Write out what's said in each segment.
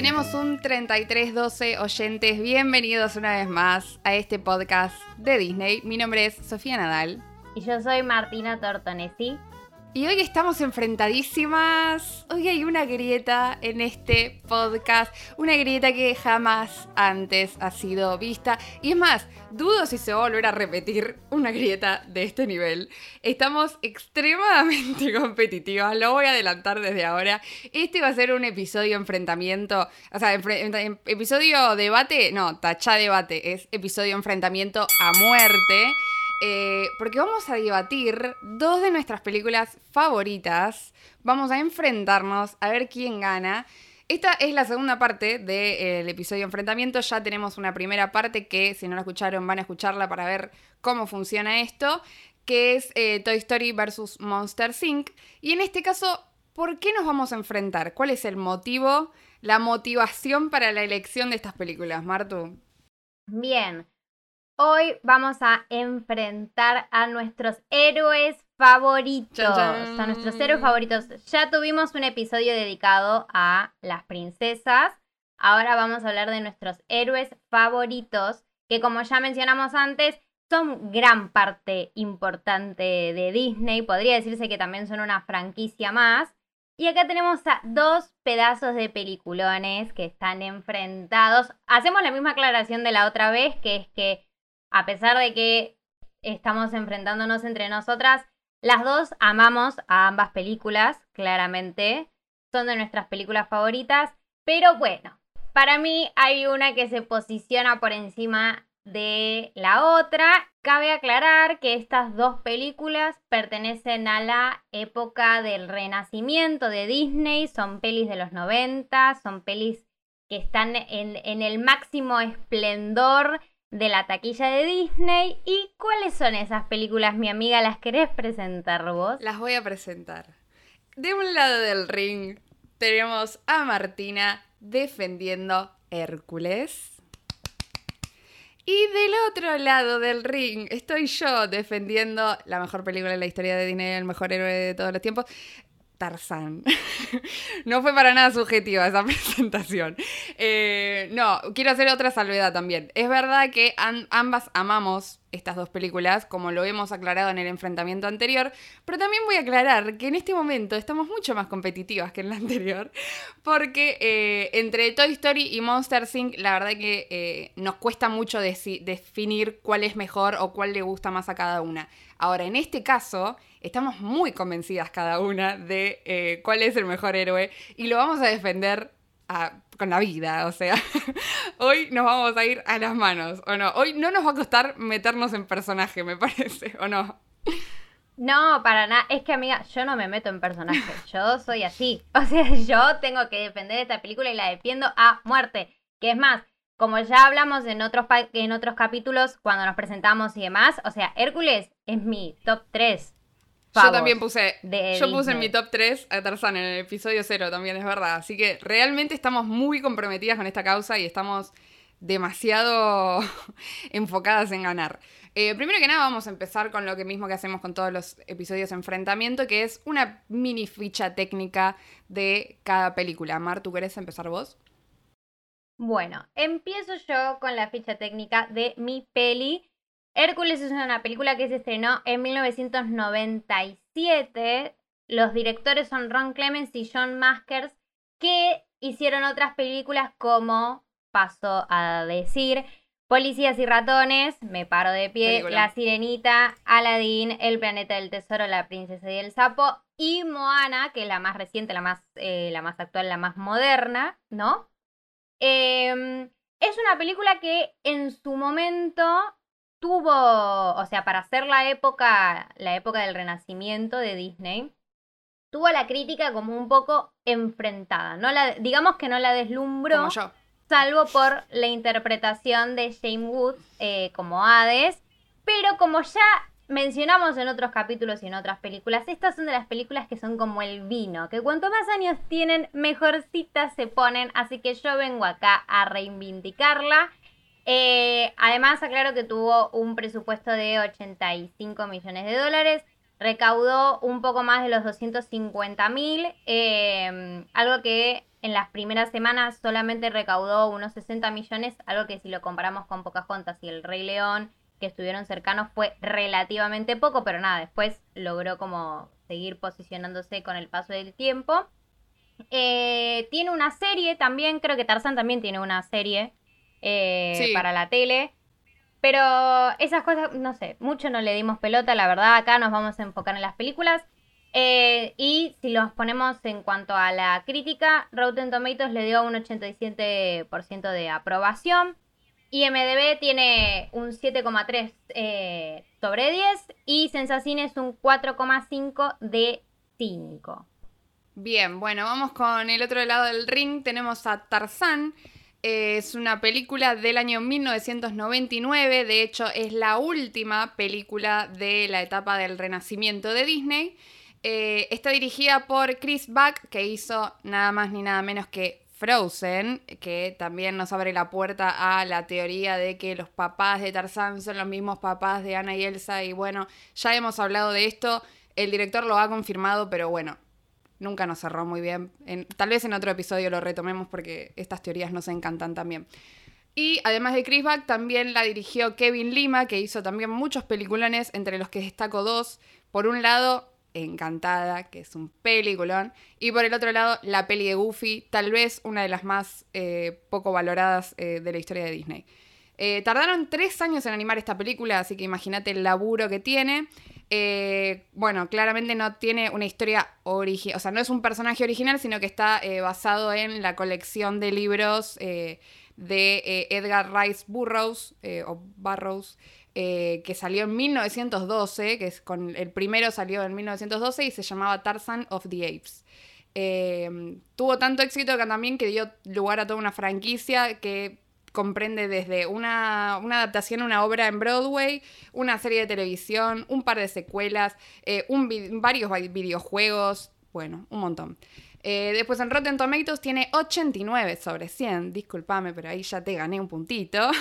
Tenemos un 3312 oyentes. Bienvenidos una vez más a este podcast de Disney. Mi nombre es Sofía Nadal. Y yo soy Martina Tortonesi. Y hoy estamos enfrentadísimas. Hoy hay una grieta en este podcast. Una grieta que jamás antes ha sido vista. Y es más, dudo si se va a volver a repetir una grieta de este nivel. Estamos extremadamente competitivas. Lo voy a adelantar desde ahora. Este va a ser un episodio enfrentamiento. O sea, episodio debate. No, tacha debate. Es episodio enfrentamiento a muerte. Eh, porque vamos a debatir dos de nuestras películas favoritas. Vamos a enfrentarnos a ver quién gana. Esta es la segunda parte del episodio enfrentamiento. Ya tenemos una primera parte que, si no la escucharon, van a escucharla para ver cómo funciona esto, que es eh, Toy Story versus Monster Inc. Y en este caso, ¿por qué nos vamos a enfrentar? ¿Cuál es el motivo, la motivación para la elección de estas películas, Martu? Bien, Hoy vamos a enfrentar a nuestros héroes favoritos. A nuestros héroes favoritos. Ya tuvimos un episodio dedicado a las princesas. Ahora vamos a hablar de nuestros héroes favoritos, que como ya mencionamos antes, son gran parte importante de Disney. Podría decirse que también son una franquicia más. Y acá tenemos a dos pedazos de peliculones que están enfrentados. Hacemos la misma aclaración de la otra vez, que es que a pesar de que estamos enfrentándonos entre nosotras, las dos amamos a ambas películas, claramente. Son de nuestras películas favoritas. Pero bueno, para mí hay una que se posiciona por encima de la otra. Cabe aclarar que estas dos películas pertenecen a la época del renacimiento de Disney, son pelis de los 90, son pelis que están en, en el máximo esplendor de la taquilla de Disney. ¿Y cuáles son esas películas, mi amiga? ¿Las querés presentar vos? Las voy a presentar. De un lado del ring tenemos a Martina defendiendo Hércules. Y del otro lado del ring estoy yo defendiendo la mejor película de la historia de Disney, el mejor héroe de todos los tiempos, Tarzán. no fue para nada subjetiva esa presentación. Eh, no, quiero hacer otra salvedad también. Es verdad que ambas amamos estas dos películas, como lo hemos aclarado en el enfrentamiento anterior, pero también voy a aclarar que en este momento estamos mucho más competitivas que en la anterior, porque eh, entre Toy Story y Monster Inc., la verdad que eh, nos cuesta mucho definir cuál es mejor o cuál le gusta más a cada una. Ahora, en este caso, estamos muy convencidas cada una de eh, cuál es el mejor héroe y lo vamos a defender con la vida, o sea, hoy nos vamos a ir a las manos, ¿o no? Hoy no nos va a costar meternos en personaje, me parece, ¿o no? No, para nada. Es que, amiga, yo no me meto en personaje. Yo soy así. O sea, yo tengo que defender esta película y la defiendo a muerte. Que es más, como ya hablamos en otros, en otros capítulos cuando nos presentamos y demás, o sea, Hércules es mi top 3. Yo también puse, yo puse en mi top 3 a Tarzán en el episodio 0 también, es verdad. Así que realmente estamos muy comprometidas con esta causa y estamos demasiado enfocadas en ganar. Eh, primero que nada vamos a empezar con lo que mismo que hacemos con todos los episodios de enfrentamiento, que es una mini ficha técnica de cada película. Mar, ¿tú querés empezar vos? Bueno, empiezo yo con la ficha técnica de mi peli. Hércules es una película que se estrenó en 1997. Los directores son Ron Clements y John Maskers, que hicieron otras películas como, paso a decir, Policías y ratones, me paro de pie, La Sirenita, Aladdin, El Planeta del Tesoro, La Princesa y el Sapo y Moana, que es la más reciente, la más, eh, la más actual, la más moderna, ¿no? Em, es una película que en su momento tuvo, o sea, para ser la época, la época del renacimiento de Disney, tuvo la crítica como un poco enfrentada. No la, digamos que no la deslumbró. Salvo por la interpretación de Shane Wood eh, como Hades. Pero como ya mencionamos en otros capítulos y en otras películas, estas son de las películas que son como el vino, que cuanto más años tienen, mejorcitas se ponen, así que yo vengo acá a reivindicarla. Eh, además, aclaro que tuvo un presupuesto de 85 millones de dólares, recaudó un poco más de los 250 mil, em, algo que en las primeras semanas solamente recaudó unos 60 millones, algo que si lo comparamos con Pocahontas y El Rey León, que estuvieron cercanos, fue relativamente poco, pero nada, después logró como seguir posicionándose con el paso del tiempo. Eh, tiene una serie también, creo que Tarzan también tiene una serie eh, para la tele. Pero esas cosas, no sé, mucho no le dimos pelota, la verdad, acá nos vamos a enfocar en las películas. Eh, y si los ponemos en cuanto a la crítica, Rotten Tomatoes le dio un 87% de aprobación. IMDB tiene un 7,3 eh, sobre 10 y Sensacine es un 4,5 de 5. Bien, bueno, vamos con el otro lado del ring. Tenemos a Tarzán, es una película del año 1999, de hecho es la última película de la etapa del renacimiento de Disney. Eh, está dirigida por Chris Buck, que hizo nada más ni nada menos que Frozen, que también nos abre la puerta a la teoría de que los papás de Tarzán son los mismos papás de Anna y Elsa. Y bueno, ya hemos hablado de esto, el director lo ha confirmado, pero bueno, nunca nos cerró muy bien. tal vez en otro episodio lo retomemos porque estas teorías nos encantan también. Y además de Chris Buck, también la dirigió Kevin Lima, que hizo también muchos peliculones, entre los que destaco dos. Por un lado, Encantada, que es un peliculón. Y por el otro lado, la peli de Goofy, tal vez una de las más eh, poco valoradas eh, de la historia de Disney. Eh, tardaron tres años en animar esta película, así que imagínate el laburo que tiene. Eh, bueno, claramente no tiene una historia original, o sea, no es un personaje original, sino que está eh, basado en la colección de libros de Edgar Rice Burroughs, o Burroughs, que salió en 1912, que es con el primero salió en 1912 y se llamaba Tarzan of the Apes. tuvo tanto éxito que también que dio lugar a toda una franquicia que comprende desde una, adaptación a una obra en Broadway, una serie de televisión, un par de secuelas, eh, varios videojuegos, bueno, un montón. Eh, después en Rotten Tomatoes tiene 89 sobre 100, discúlpame, pero ahí ya te gané un puntito.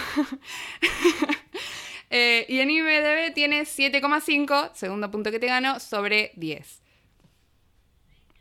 Eh, y en IMDB tiene 7,5, segundo punto que te gano, sobre 10.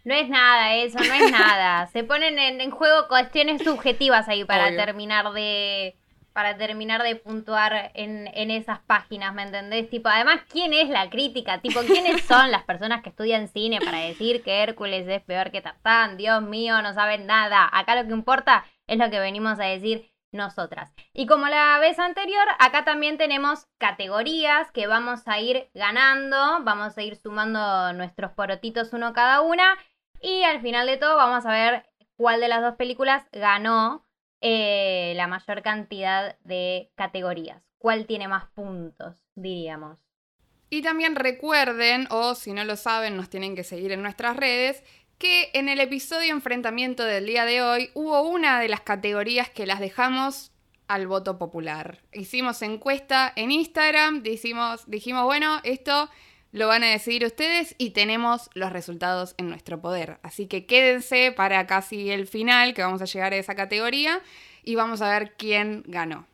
No es nada eso, no es nada. Se ponen en, juego cuestiones subjetivas ahí para terminar de para terminar de puntuar en, en, esas páginas, ¿me entendés? Tipo, además, ¿quién es la crítica? Tipo, ¿quiénes son las personas que estudian cine para decir que Hércules es peor que Tarzán? Dios mío, no saben nada. Acá lo que importa es lo que venimos a decir nosotras. Y como la vez anterior, acá también tenemos categorías que vamos a ir ganando, vamos a ir sumando nuestros porotitos uno cada una y al final de todo vamos a ver cuál de las dos películas ganó eh, la mayor cantidad de categorías. ¿Cuál tiene más puntos, diríamos? Y también recuerden, o si no lo saben, nos tienen que seguir en nuestras redes, que en el episodio enfrentamiento del día de hoy hubo una de las categorías que las dejamos al voto popular. Hicimos encuesta en Instagram, dijimos, dijimos bueno, esto lo van a decidir ustedes y tenemos los resultados en nuestro poder. Así que quédense para casi el final, que vamos a llegar a esa categoría, y vamos a ver quién ganó.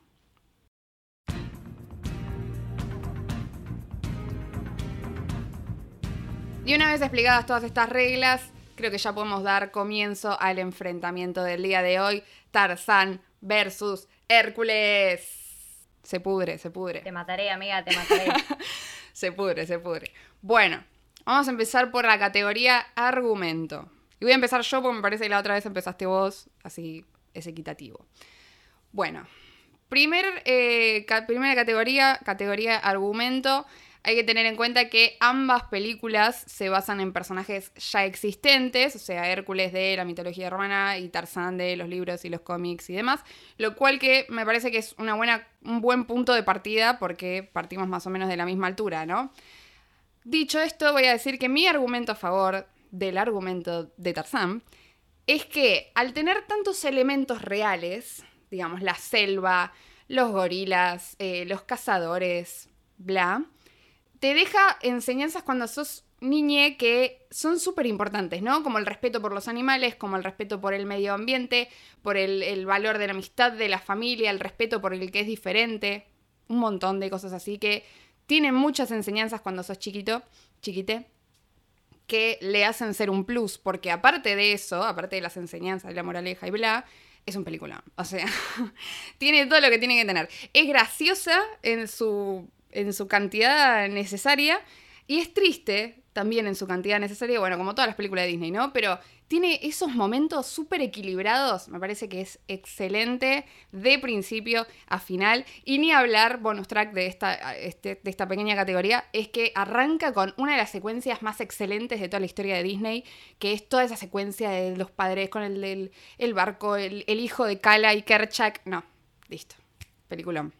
Y una vez explicadas todas estas reglas, creo que ya podemos dar comienzo al enfrentamiento del día de hoy. Tarzán versus Hércules. Se pudre, se pudre. Te mataré, amiga, te mataré. se pudre, se pudre. Bueno, vamos a empezar por la categoría argumento. Y voy a empezar yo porque me parece que la otra vez empezaste vos, así es equitativo. Bueno, primer, eh, primera categoría, categoría argumento. Hay que tener en cuenta que ambas películas se basan en personajes ya existentes, o sea, Hércules de la mitología romana y Tarzán de los libros y los cómics y demás, lo cual que me parece que es una buena, un buen punto de partida porque partimos más o menos de la misma altura, ¿no? Dicho esto, voy a decir que mi argumento a favor del argumento de Tarzán es que al tener tantos elementos reales, digamos, la selva, los gorilas, eh, los cazadores, bla, te deja enseñanzas cuando sos niñe que son súper importantes, ¿no? Como el respeto por los animales, como el respeto por el medio ambiente, por el, valor de la amistad, de la familia, el respeto por el que es diferente, un montón de cosas así que tiene muchas enseñanzas cuando sos chiquito, chiquite, que le hacen ser un plus, porque aparte de eso, aparte de las enseñanzas, de la moraleja y bla, es un película. O sea, tiene todo lo que tiene que tener. Es graciosa en su, en su cantidad necesaria y es triste también en su cantidad necesaria, bueno, como todas las películas de Disney, ¿no? Pero tiene esos momentos súper equilibrados, me parece que es excelente de principio a final. Y ni hablar, bonus track de esta, este, de esta pequeña categoría, es que arranca con una de las secuencias más excelentes de toda la historia de Disney, que es toda esa secuencia de los padres con el, el barco, el, el hijo de Kala y Kerchak. No, listo, peliculón,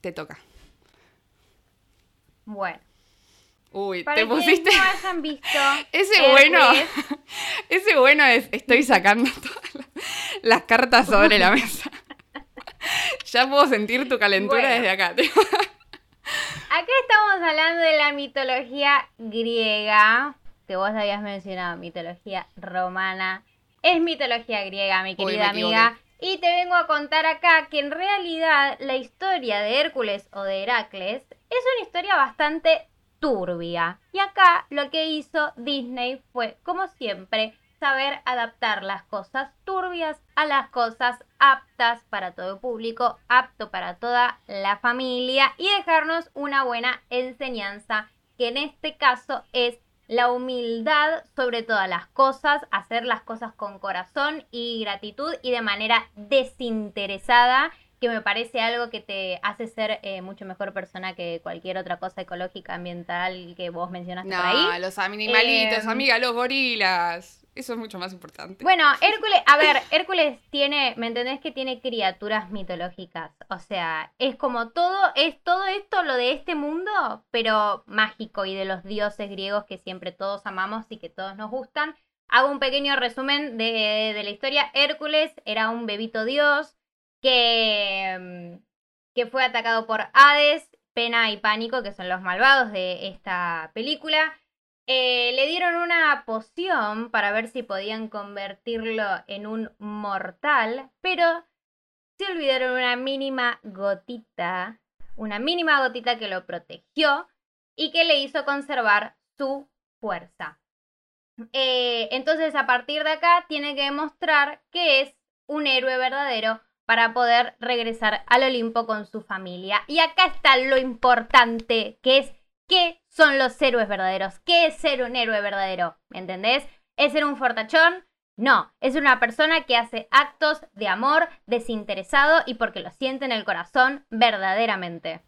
te toca. Bueno. Uy, Para te pusiste. no hayan visto. Ese bueno, ese bueno es, estoy sacando todas las, las cartas sobre la mesa. Ya puedo sentir tu calentura Bueno. desde acá. Acá estamos hablando de la mitología griega, que vos habías mencionado, mitología romana. Es mitología griega, mi querida amiga. Y te vengo a contar acá que en realidad la historia de Hércules o de Heracles es una historia bastante turbia. Y acá lo que hizo Disney fue, como siempre, saber adaptar las cosas turbias a las cosas aptas para todo público, apto para toda la familia y dejarnos una buena enseñanza que en este caso es la humildad sobre todas las cosas, hacer las cosas con corazón y gratitud y de manera desinteresada, que me parece algo que te hace ser eh, mucho mejor persona que cualquier otra cosa ecológica, ambiental que vos mencionaste por ahí. No, los animalitos, Eh, amiga, los gorilas. Eso es mucho más importante. Bueno, Hércules, a ver, Hércules tiene, ¿me entendés que tiene criaturas mitológicas? O sea, es como todo, es todo esto lo de este mundo, pero mágico y de los dioses griegos que siempre todos amamos y que todos nos gustan. Hago un pequeño resumen de, de la historia. Hércules era un bebito dios que, mm, que fue atacado por Hades, Pena y Pánico, que son los malvados de esta película. Eh, le dieron una poción para ver si podían convertirlo en un mortal, pero se olvidaron una mínima gotita, una mínima gotita que lo protegió y que le hizo conservar su fuerza. Eh, entonces, a partir de acá, tiene que demostrar que es un héroe verdadero para poder regresar al Olimpo con su familia. Y acá está lo importante, que es qué son los héroes verdaderos. ¿Qué es ser un héroe verdadero? ¿Me entendés? ¿Es ser un fortachón? No, es una persona que hace actos de amor desinteresado y porque lo siente en el corazón verdaderamente.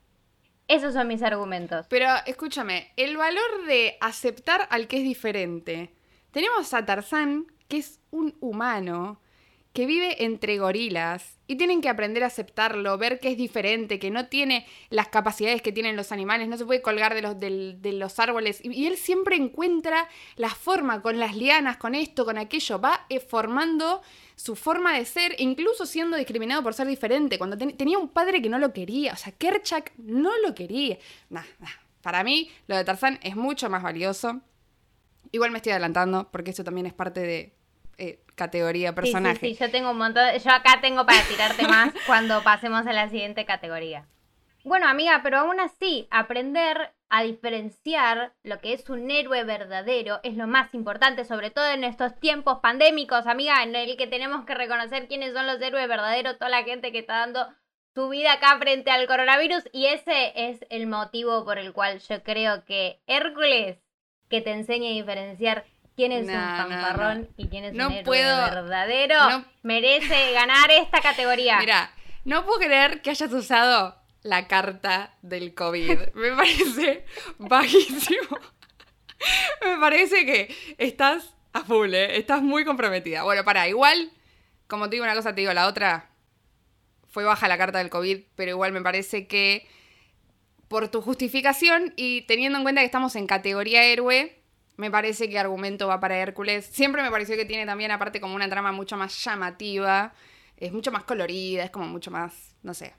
Esos son mis argumentos. Pero escúchame, el valor de aceptar al que es diferente. Tenemos a Tarzán, que es un humano que vive entre gorilas y tienen que aprender a aceptarlo, ver que es diferente, que no tiene las capacidades que tienen los animales, no se puede colgar de los, de los árboles. Y, él siempre encuentra la forma con las lianas, con esto, con aquello, va eh, formando su forma de ser, incluso siendo discriminado por ser diferente. Cuando ten- tenía un padre que no lo quería, o sea, Kerchak no lo quería. Para mí, lo de Tarzán es mucho más valioso. Igual me estoy adelantando, porque eso también es parte de eh, categoría personaje. Sí, sí, yo tengo un montón. Yo acá tengo para tirarte más cuando pasemos a la siguiente categoría. Bueno, amiga, pero aún así, aprender a diferenciar lo que es un héroe verdadero es lo más importante, sobre todo en estos tiempos pandémicos, amiga, en el que tenemos que reconocer quiénes son los héroes verdaderos, toda la gente que está dando su vida acá frente al coronavirus. Y ese es el motivo por el cual yo creo que Hércules, que te enseñe a diferenciar quién es No, un no, fanfarrón y quién es un héroe puedo- verdadero, merece ganar esta categoría. Mira, no puedo creer que hayas usado la carta del COVID. Me parece bajísimo. Me parece que estás a full, ¿eh? Estás muy comprometida. Bueno, para, igual, como te digo una cosa, te digo la otra. Fue baja la carta del COVID, pero igual me parece que por tu justificación y teniendo en cuenta que estamos en categoría héroe, me parece que argumento va para Hércules. Siempre me pareció que tiene también, aparte, como una trama mucho más llamativa. Es mucho más colorida, es como mucho más, no sé,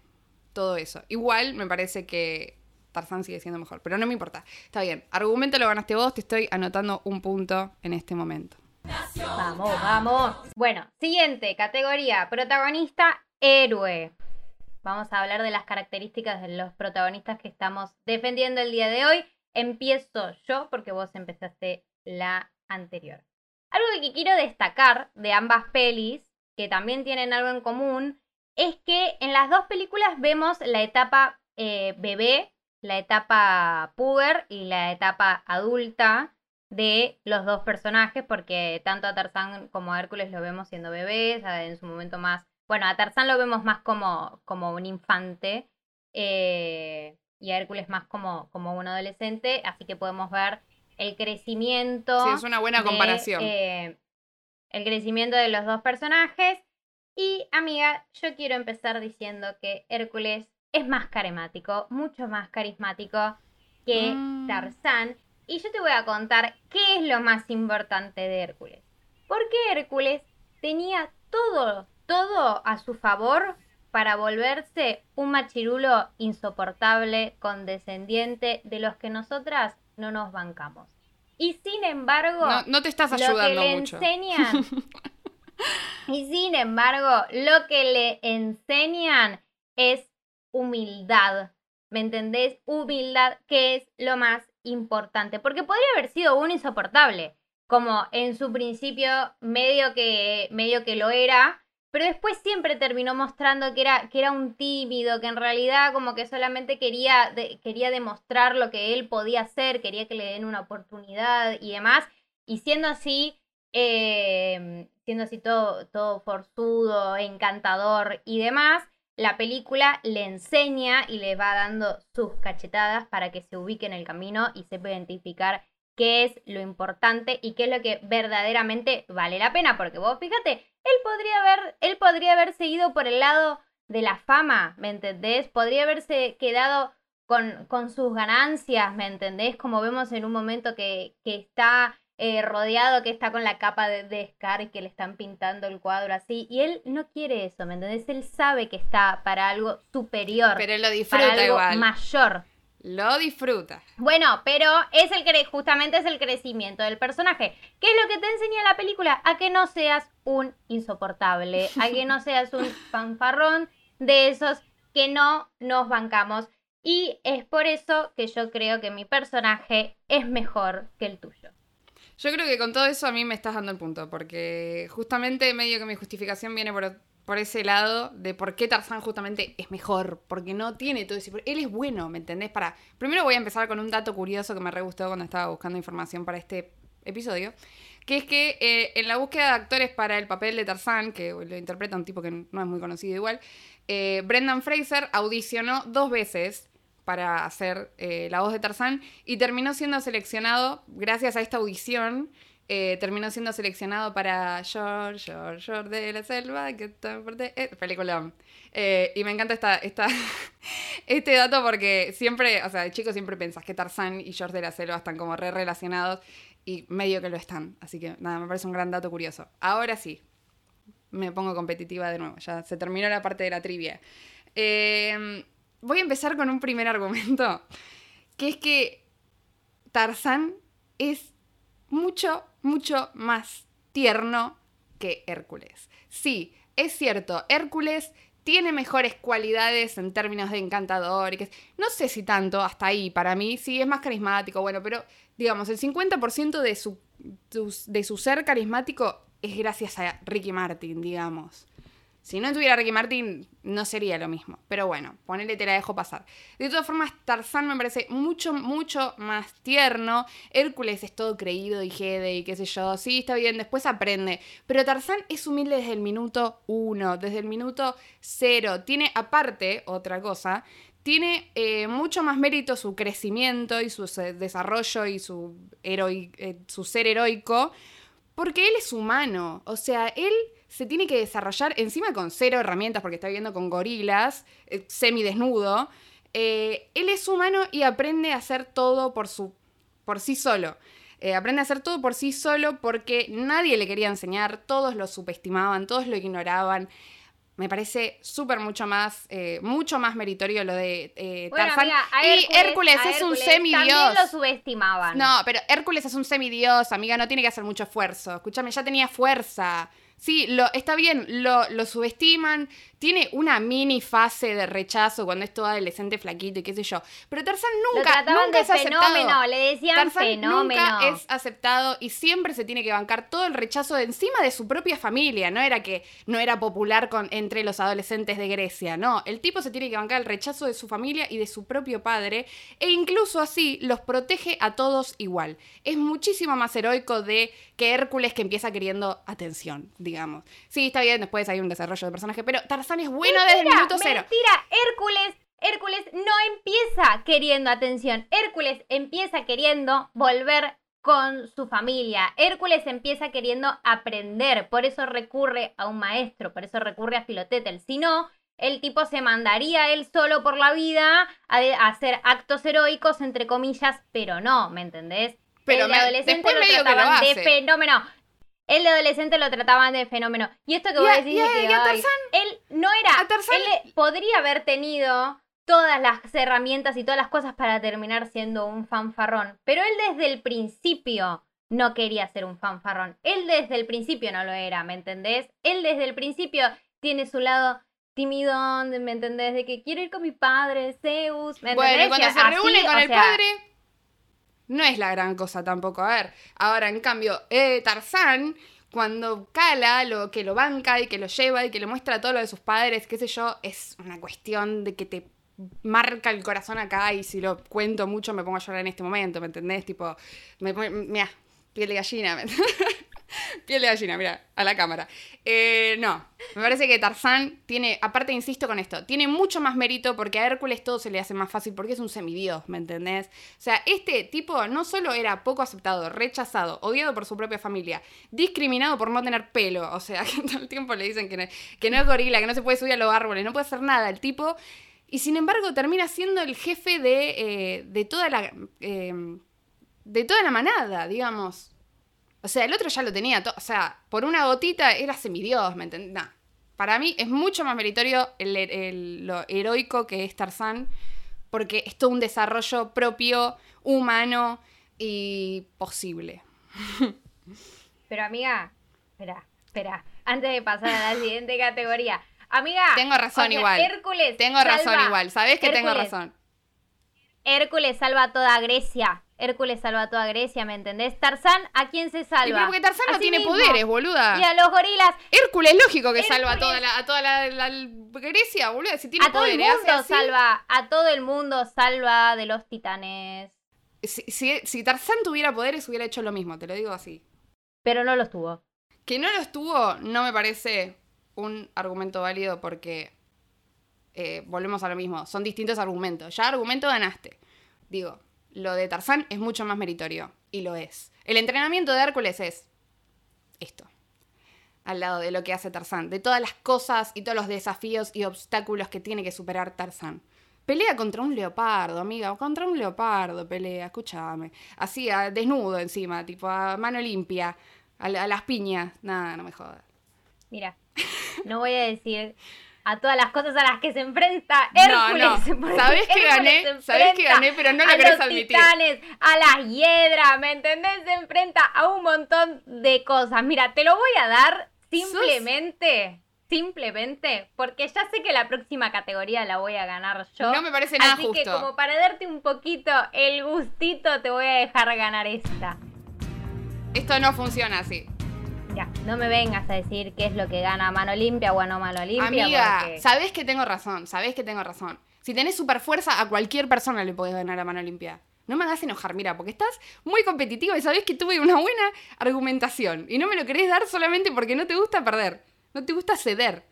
todo eso. Igual me parece que Tarzán sigue siendo mejor, pero no me importa. Está bien, argumento lo ganaste vos, te estoy anotando un punto en este momento. Vamos, vamos. Bueno, siguiente categoría, protagonista héroe. vamos a hablar de las características de los protagonistas que estamos defendiendo el día de hoy. Empiezo yo porque vos empezaste la anterior. Algo que quiero destacar de ambas pelis, que también tienen algo en común, es que en las dos películas vemos la etapa eh, bebé, la etapa puber y la etapa adulta de los dos personajes, porque tanto a Tarzán como a Hércules lo vemos siendo bebés, en su momento más, bueno, a Tarzán lo vemos más como, como un infante eh, y Hércules más como, como un adolescente, así que podemos ver el crecimiento. Sí, es una buena comparación. Eh, el crecimiento de los dos personajes. Y amiga, yo quiero empezar diciendo que Hércules es más carismático, mucho más carismático que mm. Tarzán. Y yo te voy a contar qué es lo más importante de Hércules. Porque Hércules tenía todo, todo a su favor para volverse un machirulo insoportable, condescendiente, de los que nosotras no nos bancamos. Y sin embargo, no, te estás ayudando lo que le mucho. enseñan, y sin embargo, lo que le enseñan es humildad. ¿Me entendés? Humildad, que es lo más importante. Porque podría haber sido un insoportable, como en su principio medio que, medio que lo era, pero después siempre terminó mostrando que era, que era un tímido, que en realidad como que solamente quería, quería demostrar lo que él podía hacer, quería que le den una oportunidad y demás. Y siendo así, em, siendo así todo, todo forzudo, encantador y demás, la película le enseña y le va dando sus cachetadas para que se ubique en el camino y sepa identificar qué es lo importante y qué es lo que verdaderamente vale la pena. Porque vos fíjate, él podría haber, él podría haber seguido por el lado de la fama, ¿me entendés? Podría haberse quedado con, con sus ganancias, ¿me entendés? Como vemos en un momento que, que está eh, rodeado, que está con la capa de, de Scar y que le están pintando el cuadro así. Y él no quiere eso, ¿me entendés? Él sabe que está para algo superior. Pero él lo disfruta para algo igual. mayor. Lo disfruta. Bueno, pero es el cre justamente es el crecimiento del personaje. ¿Qué es lo que te enseña la película? A que no seas un insoportable, a que no seas un fanfarrón de esos que no nos bancamos. Y es por eso que yo creo que mi personaje es mejor que el tuyo. Yo creo que con todo eso a mí me estás dando el punto, porque justamente medio que mi justificación viene por por ese lado de por qué Tarzán justamente es mejor, porque no tiene todo ese... Él es bueno, ¿me entendés? Para... Primero voy a empezar con un dato curioso que me re gustó cuando estaba buscando información para este episodio, que es que eh, en la búsqueda de actores para el papel de Tarzán, que lo interpreta un tipo que no es muy conocido igual, eh, Brendan Fraser audicionó dos veces para hacer eh, la voz de Tarzán y terminó siendo seleccionado gracias a esta audición eh, terminó siendo seleccionado para George, George, George de la selva, que está fuerte. Eh, película. Eh, y me encanta esta, esta este dato porque siempre, o sea, de chico siempre pensás que Tarzán y George de la selva están como re relacionados y medio que lo están. Así que nada, me parece un gran dato curioso. Ahora sí, me pongo competitiva de nuevo, ya se terminó la parte de la trivia. voy a empezar con un primer argumento, que es que Tarzán es mucho, mucho más tierno que Hércules. Sí, es cierto, Hércules tiene mejores cualidades en términos de encantador. Y que, no sé si tanto hasta ahí, para mí sí es más carismático, bueno, pero digamos, el 50% de su, de su ser carismático es gracias a Ricky Martin, digamos. Si no tuviera Ricky Martin, no sería lo mismo. Pero bueno, ponele, te la dejo pasar. De todas formas, Tarzán me parece mucho, mucho más tierno. Hércules es todo creído y jede y qué sé yo. Sí, está bien, después aprende. Pero Tarzán es humilde desde el minuto uno, desde el minuto cero. Tiene, aparte, otra cosa, tiene eh, mucho más mérito su crecimiento y su desarrollo y eh, su ser heroico. Porque él es humano. O sea, él se tiene que desarrollar encima con cero herramientas porque está viviendo con gorilas, eh, semidesnudo. Eh, él es humano y aprende a hacer todo por, su, por sí solo. Eh, aprende a hacer todo por sí solo porque nadie le quería enseñar, todos lo subestimaban, todos lo ignoraban. Me parece súper mucho más, mucho más meritorio lo de Tarzán. y Hércules, es un semidios. También lo subestimaban. No, pero Hércules es un semidios, amiga, no tiene que hacer mucho esfuerzo. Escúchame, ya tenía fuerza Sí, lo, está bien, lo, lo subestiman, tiene una mini fase de rechazo cuando es todo adolescente flaquito y qué sé yo. Pero Tarzán nunca, nunca es fenómeno, le decían fenómeno. Nunca es aceptado y siempre se tiene que bancar todo el rechazo de encima de su propia familia. No era que no era popular con, entre los adolescentes de Grecia, no. El tipo se tiene que bancar el rechazo de su familia y de su propio padre e incluso así los protege a todos igual. Es muchísimo más heroico de que Hércules que empieza queriendo atención, digamos. Sí, está bien, después hay un desarrollo de personaje, pero Tarzán es bueno desde el minuto cero. Mentira, Hércules, Hércules no empieza queriendo atención. Hércules empieza queriendo volver con su familia. Hércules empieza queriendo aprender, por eso recurre a un maestro, por eso recurre a Filotetel. Si no, el tipo se mandaría él solo por la vida a, hacer actos heroicos, entre comillas, pero no, ¿me entendés? Pero el adolescente lo trataban de fenómeno. El adolescente lo trataban de fenómeno. Y esto que voy a decir él no era. Él podría haber tenido todas las herramientas y todas las cosas para terminar siendo un fanfarrón. Pero él desde el principio no quería ser un fanfarrón. Él desde el principio no lo era, ¿me entendés? Él desde el principio tiene su lado timidón, ¿me entendés? De que quiero ir con mi padre, Zeus, ¿me entendés? Bueno, cuando se reúne con el padre no es la gran cosa tampoco. A ver, ahora en cambio, eh, Tarzán, cuando cala, lo que lo banca y que lo lleva y que le muestra todo lo de sus padres, qué sé yo, es una cuestión de que te marca el corazón acá y si lo cuento mucho me pongo a llorar en este momento, ¿me entendés? Tipo, me, mira, piel de gallina, ¿me Piel de gallina, mira, a la cámara. Eh, no, me parece que Tarzán tiene, aparte insisto con esto, tiene mucho más mérito porque a Hércules todo se le hace más fácil porque es un semidios, ¿me entendés? O sea, este tipo no solo era poco aceptado, rechazado, odiado por su propia familia, discriminado por no tener pelo, o sea, que todo el tiempo le dicen que no, que no es gorila, que no se puede subir a los árboles, no puede hacer nada, el tipo... Y sin embargo termina siendo el jefe de, eh, de toda la... Eh, de toda la manada, digamos. O sea, el otro ya lo tenía todo. O sea, por una gotita era semidios, ¿me entendés? Para mí es mucho más meritorio el, lo heroico que es Tarzán, porque es todo un desarrollo propio, humano y posible. Pero amiga, espera, espera. Antes de pasar a la siguiente categoría. Amiga. Tengo razón igual. Hércules. Tengo razón igual. Sabés que tengo razón. Hércules salva toda Grecia. Hércules salva a toda Grecia, ¿me entendés? Tarzán, ¿a quién se salva? Y porque Tarzán no tiene poderes, boluda. Y a los gorilas. Hércules, lógico que salva a toda la, a toda la, Grecia, boluda. Si tiene a todo el mundo salva, a todo el mundo salva de los titanes. Si, si, Tarzán tuviera poderes, hubiera hecho lo mismo, te lo digo así. Pero no los tuvo. Que no los tuvo, no me parece un argumento válido porque eh, volvemos a lo mismo. Son distintos argumentos. Ya argumento ganaste. Digo, lo de Tarzán es mucho más meritorio. Y lo es. El entrenamiento de Hércules es esto. Al lado de lo que hace Tarzán. De todas las cosas y todos los desafíos y obstáculos que tiene que superar Tarzán. Pelea contra un leopardo, amiga. Contra un leopardo pelea, escúchame. Así, desnudo encima, tipo a mano limpia. A, a las piñas. Nada, no me jodas. Mira, no voy a decir a todas las cosas a las que se enfrenta Hércules. No, no. Sabes que gané, sabes que gané, pero no lo querés admitir. Titanes, a las hiedras, ¿me entendés? Se enfrenta a un montón de cosas. Mira, te lo voy a dar simplemente. Simplemente porque ya sé que la próxima categoría la voy a ganar yo. No me parece nada justo. Así que como para darte un poquito el gustito, te voy a dejar ganar esta. Esto no funciona así. Ya, no me vengas a decir qué es lo que gana mano limpia o no mano limpia. Amiga, sabés que tengo razón, sabés que tengo razón. Si tenés super fuerza, a cualquier persona le podés ganar a mano limpia. No me hagas enojar, mira, porque estás muy competitivo y sabés que tuve una buena argumentación. Y no me lo querés dar solamente porque no te gusta perder. No te gusta ceder.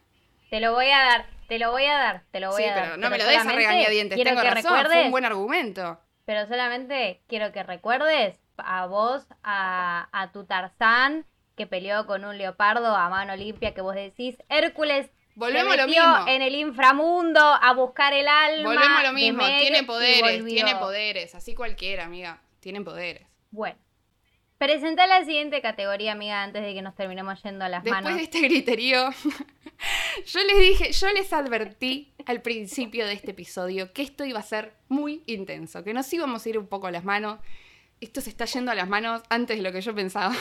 Te lo voy a dar, te lo voy a dar, te lo voy a dar. Pero no me lo des a regañadientes, tengo razón, fue un buen argumento. Pero solamente quiero que recuerdes a vos, a, a tu Tarzán, que peleó con un leopardo a mano limpia que vos decís, Hércules Volvemos lo mismo. en el inframundo a buscar el alma. Volvemos a lo mismo, tiene poderes, tiene poderes, así cualquiera, amiga, tienen poderes. Bueno. Presenta la siguiente categoría, amiga, antes de que nos terminemos yendo a las manos. Después de este griterío, yo les dije, yo les advertí al principio de este episodio que esto iba a ser muy intenso, que nos íbamos a ir un poco a las manos. Esto se está yendo a las manos antes de lo que yo pensaba.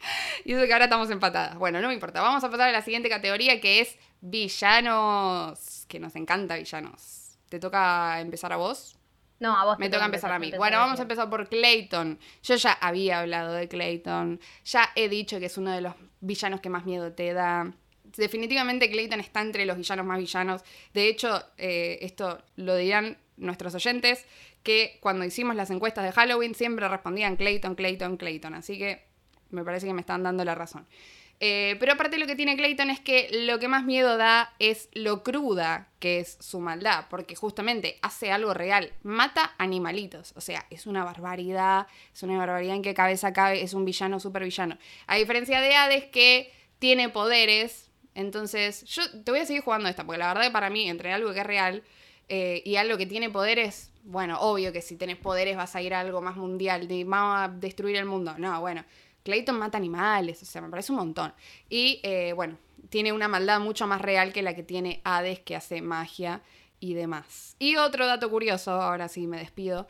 y eso que ahora estamos empatadas. Bueno, no me importa. Vamos a pasar a la siguiente categoría que es villanos. Que nos encanta villanos. ¿Te toca empezar a vos? No, a vos. Me toca empezar a mí. Bueno, vamos a empezar por Clayton. Yo ya había hablado de Clayton. Ya he dicho que es uno de los villanos que más miedo te da. Definitivamente Clayton está entre los villanos más villanos. De hecho, eh, esto lo dirán nuestros oyentes, que cuando hicimos las encuestas de Halloween siempre respondían Clayton, Clayton, Clayton. Así que me parece que me están dando la razón. Eh, pero aparte lo que tiene Clayton es que lo que más miedo da es lo cruda que es su maldad, porque justamente hace algo real, mata animalitos, o sea, es una barbaridad, es una barbaridad en qué cabeza cabe, es un villano super villano. A diferencia de Hades que tiene poderes, entonces yo te voy a seguir jugando esta, porque la verdad que para mí, entre algo que es real eh, y algo que tiene poderes, bueno, obvio que si tenés poderes vas a ir a algo más mundial, de vamos a destruir el mundo, no, bueno. Clayton mata animales, o sea, me parece un montón. Y eh, bueno, tiene una maldad mucho más real que la que tiene Hades, que hace magia y demás. Y otro dato curioso, ahora sí me despido,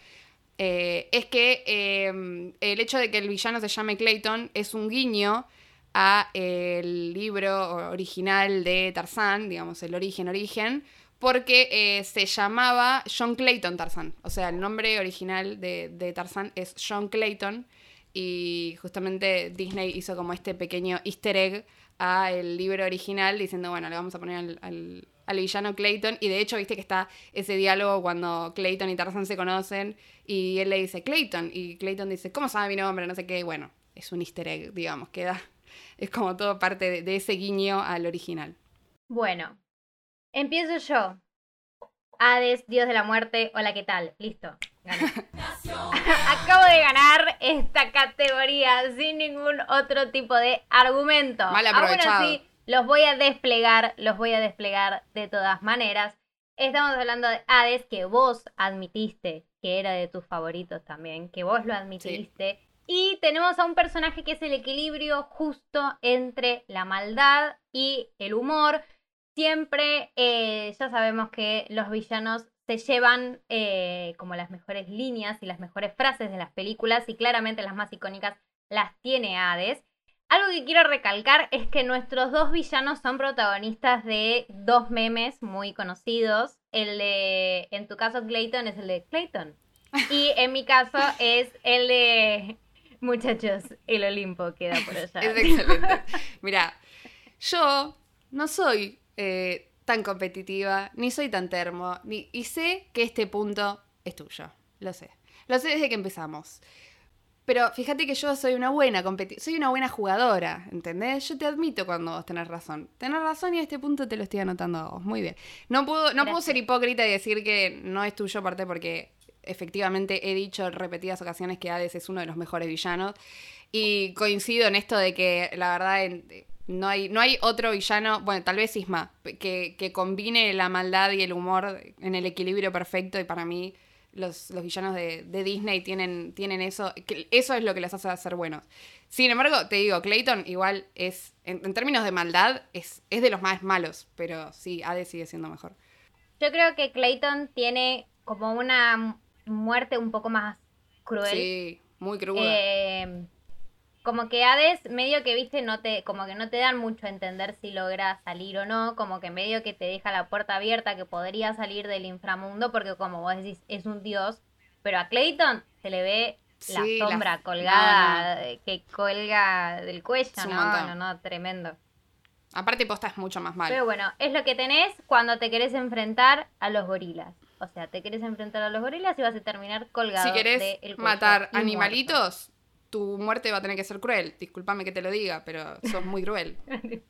eh, es que eh, el hecho de que el villano se llame Clayton es un guiño a el libro original de Tarzán, digamos, el origen origen, porque se llamaba John Clayton Tarzán. O sea, el nombre original de, de Tarzán es John Clayton y justamente Disney hizo como este pequeño easter egg a el libro original diciendo, bueno, le vamos a poner al, villano Clayton y de hecho viste que está ese diálogo cuando Clayton y Tarzan se conocen y él le dice Clayton y Clayton dice, ¿cómo sabe mi nombre? No sé qué, bueno, es un easter egg, digamos, queda, es como todo parte de, de ese guiño al original. Bueno, empiezo yo. Hades, Dios de la Muerte, hola, ¿qué tal? Listo. Acabo de ganar esta categoría sin ningún otro tipo de argumento. Mal aprovechado. Aún así, los voy a desplegar, los voy a desplegar de todas maneras. Estamos hablando de Hades, que vos admitiste que era de tus favoritos también, que vos lo admitiste. Y tenemos a un personaje que es el equilibrio justo entre la maldad y el humor. Siempre eh, ya sabemos que los villanos se llevan eh, como las mejores líneas y las mejores frases de las películas y claramente las más icónicas las tiene Hades. Algo que quiero recalcar es que nuestros dos villanos son protagonistas de dos memes muy conocidos. El de, en tu caso, Clayton es el de Clayton. Y en mi caso es el de, muchachos, el Olimpo queda por allá. Es excelente. Mira, yo no soy eh, tan competitiva, ni soy tan termo, ni, y sé que este punto es tuyo. Lo sé. Lo sé desde que empezamos. Pero fíjate que yo soy una buena soy una buena jugadora, ¿entendés? Yo te admito cuando vos tenés razón. Tenés razón y a este punto te lo estoy anotando a vos. Muy bien. No puedo, no puedo ser hipócrita y decir que no es tuyo, aparte porque efectivamente he dicho en repetidas ocasiones que Hades es uno de los mejores villanos. Y coincido en esto de que la verdad no hay, no hay otro villano, bueno, tal vez Isma, que, que, combine la maldad y el humor en el equilibrio perfecto y para mí los, los villanos de, de, Disney tienen, tienen eso, que eso es lo que les hace ser buenos. Sin embargo, te digo, Clayton igual es, en, términos de maldad, es, es de los más malos, pero sí, Hades sigue siendo mejor. Yo creo que Clayton tiene como una muerte un poco más cruel. Sí, muy cruda. Eh, como que Hades medio que viste no te como que no te dan mucho a entender si logra salir o no como que medio que te deja la puerta abierta que podría salir del inframundo porque como vos decís es un dios pero a Clayton se le ve la sombra colgada que colga del cuello no no no tremendo. Aparte posta es mucho más mal. Pero bueno es lo que tenés cuando te querés enfrentar a los gorilas. O sea te querés enfrentar a los gorilas y vas a terminar colgado si querés matar animalitos tu muerte va a tener que ser cruel. Discúlpame que te lo diga, pero sos muy cruel.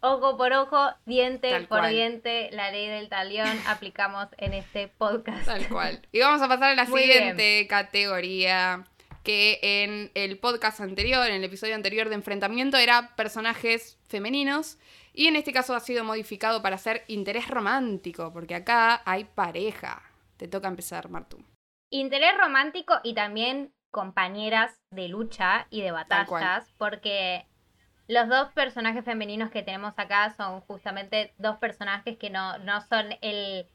ojo por ojo, diente por diente, la ley del talión aplicamos en este podcast. Tal cual. Y vamos a pasar a la siguiente categoría, que en el podcast anterior, en el episodio anterior de enfrentamiento, era personajes femeninos. Y en este caso ha sido modificado para ser interés romántico, porque acá hay pareja. Te toca empezar, Martu. Interés romántico y también compañeras de lucha y de batallas, porque los dos personajes femeninos que tenemos acá son justamente dos personajes que no, no son el,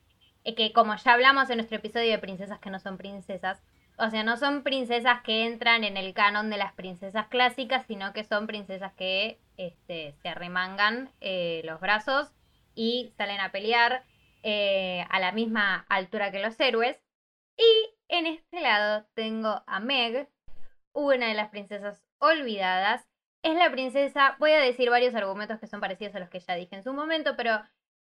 que como ya hablamos en nuestro episodio de princesas que no son princesas, o sea, no son princesas que entran en el canon de las princesas clásicas, sino que son princesas que este, se arremangan eh, los brazos y salen a pelear eh, a la misma altura que los héroes. Y en este lado tengo a Meg, una de las princesas olvidadas. Es la princesa, voy a decir varios argumentos que son parecidos a los que ya dije en su momento, pero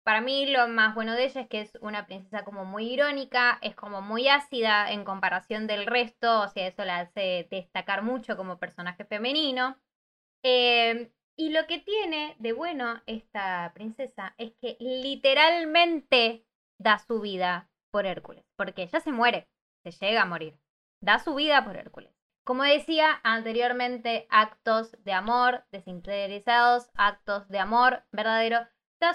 para mí lo más bueno de ella es que es una princesa como muy irónica, es como muy ácida en comparación del resto, o sea, eso la hace destacar mucho como personaje femenino. Eh, y lo que tiene de bueno esta princesa es que literalmente da su vida por Hércules, porque ella se muere, se llega a morir, da su vida por Hércules. Como decía anteriormente, actos de amor desinteresados, actos de amor verdadero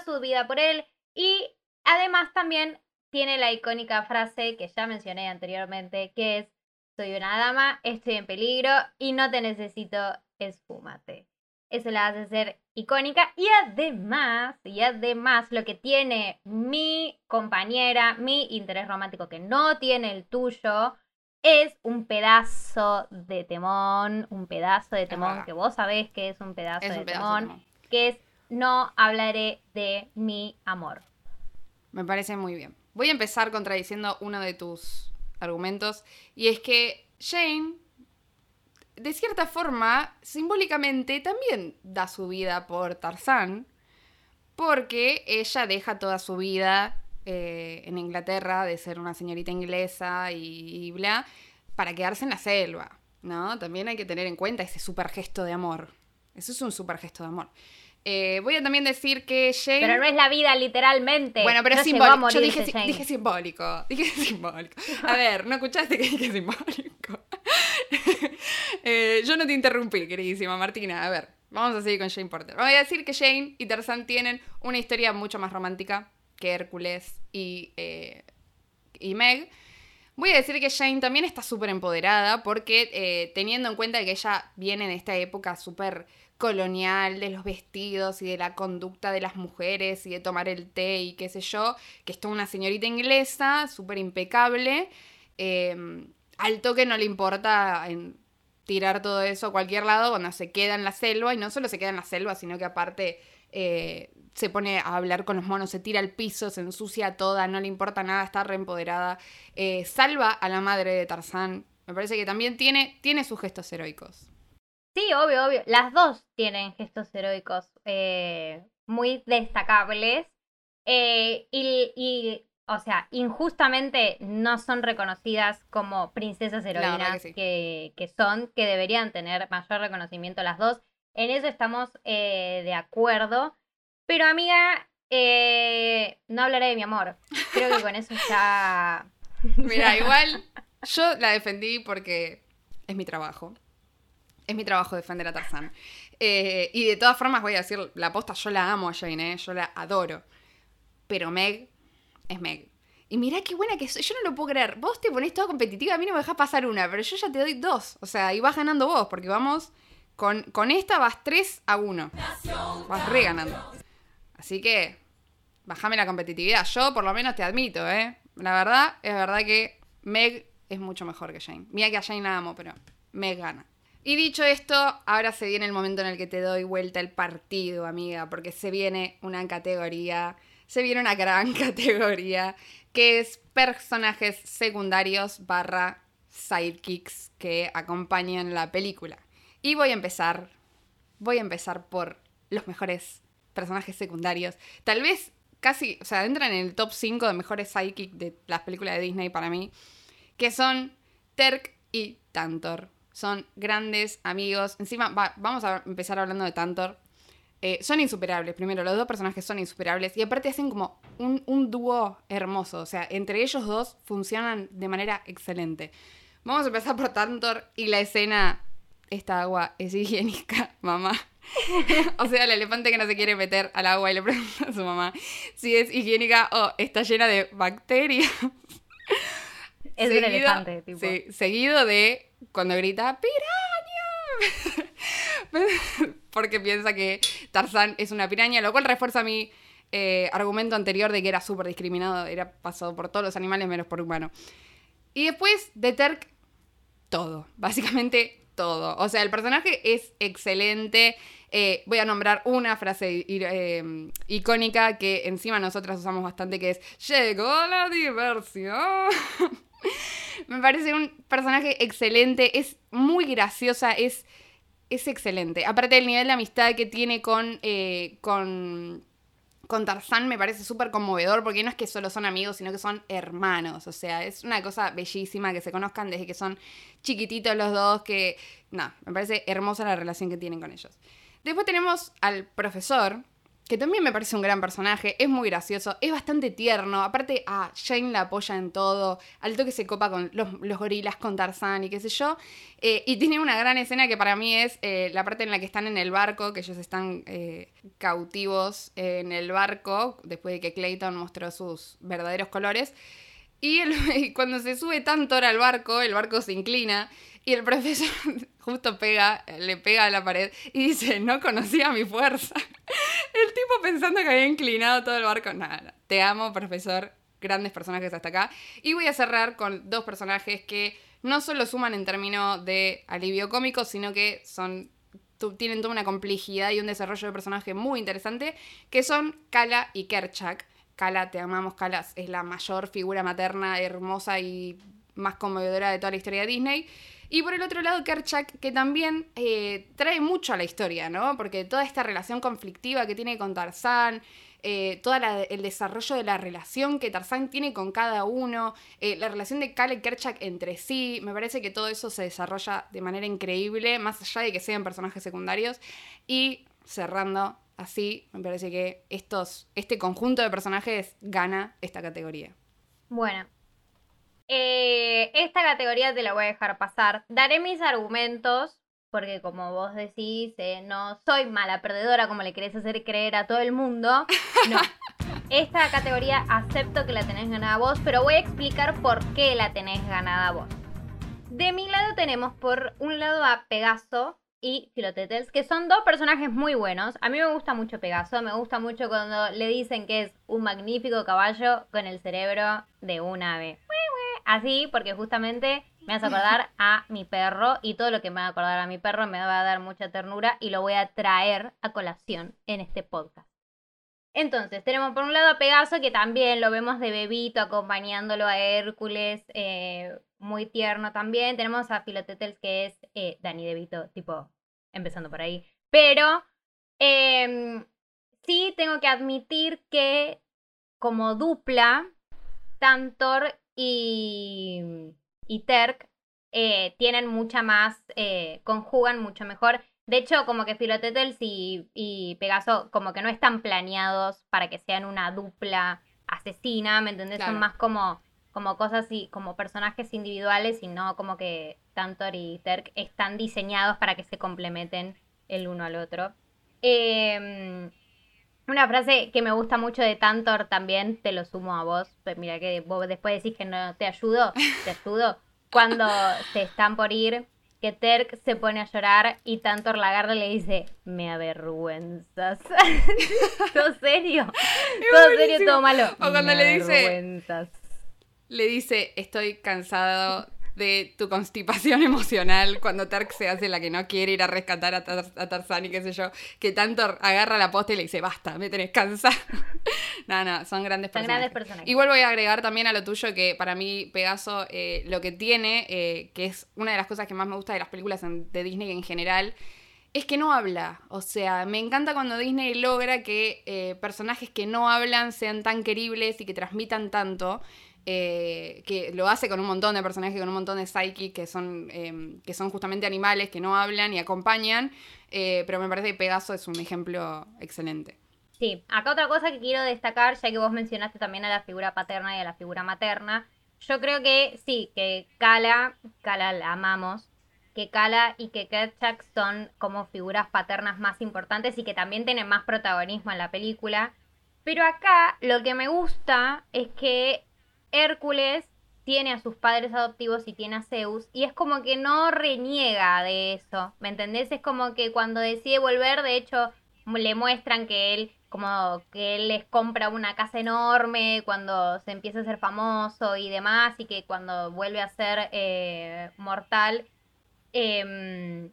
su vida por él y además también tiene la icónica frase que ya mencioné anteriormente, que es, soy una dama, estoy en peligro y no te necesito, esfúmate. Eso la hace ser icónica y además, y además lo que tiene mi compañera, mi interés romántico que no tiene el tuyo, es un pedazo de temón, un pedazo de temón que vos sabés que es un pedazo, de, temón, que es no hablaré de mi amor. Me parece muy bien. Voy a empezar contradiciendo uno de tus argumentos y es que Jane, de cierta forma, simbólicamente también da su vida por Tarzán, porque ella deja toda su vida eh, en Inglaterra de ser una señorita inglesa y, y, bla, para quedarse en la selva, ¿no? También hay que tener en cuenta ese super gesto de amor. Eso es un super gesto de amor. Eh, voy a también decir que Jane. Pero no es la vida, literalmente. Bueno, pero es simbólico. Yo dije, dije, simbólico. Dije simbólico. A ver, ¿no escuchaste que dije simbólico? Eh, yo no te interrumpí, queridísima Martina. A ver, vamos a seguir con Jane Porter. Voy a decir que Jane y Tarzan tienen una historia mucho más romántica que Hércules y, eh, y Meg. Voy a decir que Jane también está súper empoderada porque teniendo en cuenta que ella viene de esta época súper colonial de los vestidos y de la conducta de las mujeres y de tomar el té y qué sé yo, que es toda una señorita inglesa, súper impecable. Em, al toque no le importa en tirar todo eso a cualquier lado cuando se queda en la selva, y no solo se queda en la selva, sino que aparte eh, se pone a hablar con los monos, se tira al piso, se ensucia toda, no le importa nada, está reempoderada, eh, salva a la madre de Tarzán. Me parece que también tiene, tiene sus gestos heroicos. Sí, obvio, obvio. Las dos tienen gestos heroicos eh, muy destacables. Eh, y, o sea, injustamente no son reconocidas como princesas heroínas que, son, que deberían tener mayor reconocimiento las dos. En eso estamos eh, de acuerdo. Pero amiga, no hablaré de mi amor. Creo que con eso ya... Mira, igual yo la defendí porque es mi trabajo es mi trabajo defender a Tarzán. Eh, y de todas formas voy a decir, la posta yo la amo a Jane, ¿eh? yo la adoro. Pero Meg es Meg. Y mirá qué buena que soy. Yo no lo puedo creer. Vos te ponés toda competitiva, a mí no me dejás pasar una, pero yo ya te doy dos. O sea, y vas ganando vos, porque vamos. Con, con esta vas 3 a 1. Vas re ganando. Así que. Bájame la competitividad. Yo por lo menos te admito, ¿eh? La verdad, es verdad que Meg es mucho mejor que Jane. Mira que a Jane la amo, pero Meg gana. Y dicho esto, ahora se viene el momento en el que te doy vuelta el partido, amiga, porque se viene una categoría, se viene una gran categoría, que es personajes secundarios barra sidekicks que acompañan la película. Y voy a empezar, voy a empezar por los mejores personajes secundarios. Tal vez casi, o sea, entran en el top 5 de mejores sidekicks de las películas de Disney para mí, que son Terk y Tantor son grandes amigos. Encima, vamos a empezar hablando de Tantor. Eh, son insuperables, primero, los dos personajes son insuperables y aparte hacen como un, dúo hermoso, o sea, entre ellos dos funcionan de manera excelente. Vamos a empezar por Tantor y la escena, esta agua es higiénica, mamá. o sea, el elefante que no se quiere meter al agua y le pregunta a su mamá si es higiénica o está llena de bacterias. Es un elefante, tipo. Sí, seguido de cuando grita ¡Piraña! Porque piensa que Tarzán es una piraña, lo cual refuerza mi eh, argumento anterior de que era súper discriminado, era pasado por todos los animales menos por humano. Y después de Terk, todo, básicamente todo. O sea, el personaje es excelente. Eh, voy a nombrar una frase eh, icónica que encima nosotras usamos bastante, que es, llegó la diversión. Me parece un personaje excelente, es muy graciosa, es, es excelente. Aparte del nivel de amistad que tiene con, eh, con con Tarzán me parece súper conmovedor porque no es que solo son amigos, sino que son hermanos. O sea, es una cosa bellísima que se conozcan desde que son chiquititos los dos, que, no, me parece hermosa la relación que tienen con ellos. Después tenemos al profesor, que también me parece un gran personaje, es muy gracioso, es bastante tierno, aparte a ah, Jane la apoya en todo, al toque se copa con los, gorilas, con Tarzán y qué sé yo, eh, y tiene una gran escena que para mí es eh, la parte en la que están en el barco, que ellos están eh, cautivos en el barco, después de que Clayton mostró sus verdaderos colores, y, cuando se sube tanto ahora al barco, el barco se inclina y el profesor justo pega, le pega a la pared y dice, no conocía mi fuerza. El tipo pensando que había inclinado todo el barco. Nada, te amo, profesor. Grandes personajes hasta acá. Y voy a cerrar con dos personajes que no solo suman en términos de alivio cómico, sino que son tienen toda una complejidad y un desarrollo de personaje muy interesante, que son Kala y Kerchak. Kala, te amamos, Kala es la mayor figura materna, hermosa y más conmovedora de toda la historia de Disney. Y por el otro lado, Kerchak, que también eh, trae mucho a la historia, ¿no? Porque toda esta relación conflictiva que tiene con Tarzán, eh, todo el desarrollo de la relación que Tarzán tiene con cada uno, eh, la relación de Kale y Kerchak entre sí, me parece que todo eso se desarrolla de manera increíble, más allá de que sean personajes secundarios. Y cerrando así, me parece que estos, este conjunto de personajes gana esta categoría. Bueno, eh, esta categoría te la voy a dejar pasar. Daré mis argumentos, porque como vos decís, eh, no soy mala perdedora como le querés hacer creer a todo el mundo. No. Esta categoría acepto que la tenés ganada vos, pero voy a explicar por qué la tenés ganada vos. De mi lado tenemos por un lado a Pegaso, y Filotetels, que son dos personajes muy buenos. A mí me gusta mucho Pegaso, me gusta mucho cuando le dicen que es un magnífico caballo con el cerebro de un ave. Así, porque justamente me hace acordar a mi perro y todo lo que me va a acordar a mi perro me va a dar mucha ternura y lo voy a traer a colación en este podcast. Entonces, tenemos por un lado a Pegaso, que también lo vemos de bebito acompañándolo a Hércules, eh, muy tierno también. Tenemos a Filotetels, que es eh, Danny DeVito, tipo, empezando por ahí. Pero em, sí tengo que admitir que como dupla, Tantor y, y Terk eh, tienen mucha más, eh, conjugan mucho mejor. De hecho, como que Filotetels y, y Pegaso como que no están planeados para que sean una dupla asesina, ¿me entendés? Son más como, como cosas y como personajes individuales y no como que Tantor y Terk están diseñados para que se complementen el uno al otro. Eh, una frase que me gusta mucho de Tantor también, te lo sumo a vos. Pues mira que vos después decís que no te ayudo, te ayudo. Cuando se están por ir, que Terk se pone a llorar y Tantor la agarra y le dice, me avergüenzas. todo serio. todo serio, todo malo. O cuando le dice... Le dice, estoy cansado de tu constipación emocional cuando Tark se hace la que no quiere ir a rescatar a, Tarzán y qué sé yo, que tanto agarra la posta y le dice, basta, me tenés cansado. no, no, son grandes son Grandes personas. Igual voy a agregar también a lo tuyo que para mí Pegaso eh, lo que tiene, eh, que es una de las cosas que más me gusta de las películas de Disney en general, es que no habla. O sea, me encanta cuando Disney logra que eh, personajes que no hablan sean tan queribles y que transmitan tanto. Eh, que lo hace con un montón de personajes, con un montón de psyche que son, em, que son justamente animales que no hablan y acompañan, eh, pero me parece que Pegaso es un ejemplo excelente. Sí, acá otra cosa que quiero destacar, ya que vos mencionaste también a la figura paterna y a la figura materna, yo creo que sí, que Kala, Kala la amamos, que Kala y que Kerchak son como figuras paternas más importantes y que también tienen más protagonismo en la película. Pero acá lo que me gusta es que Hércules tiene a sus padres adoptivos y tiene a Zeus, y es como que no reniega de eso, ¿me entendés? Es como que cuando decide volver, de hecho, le muestran que él como que él les compra una casa enorme cuando se empieza a ser famoso y demás, y que cuando vuelve a ser eh, mortal, em,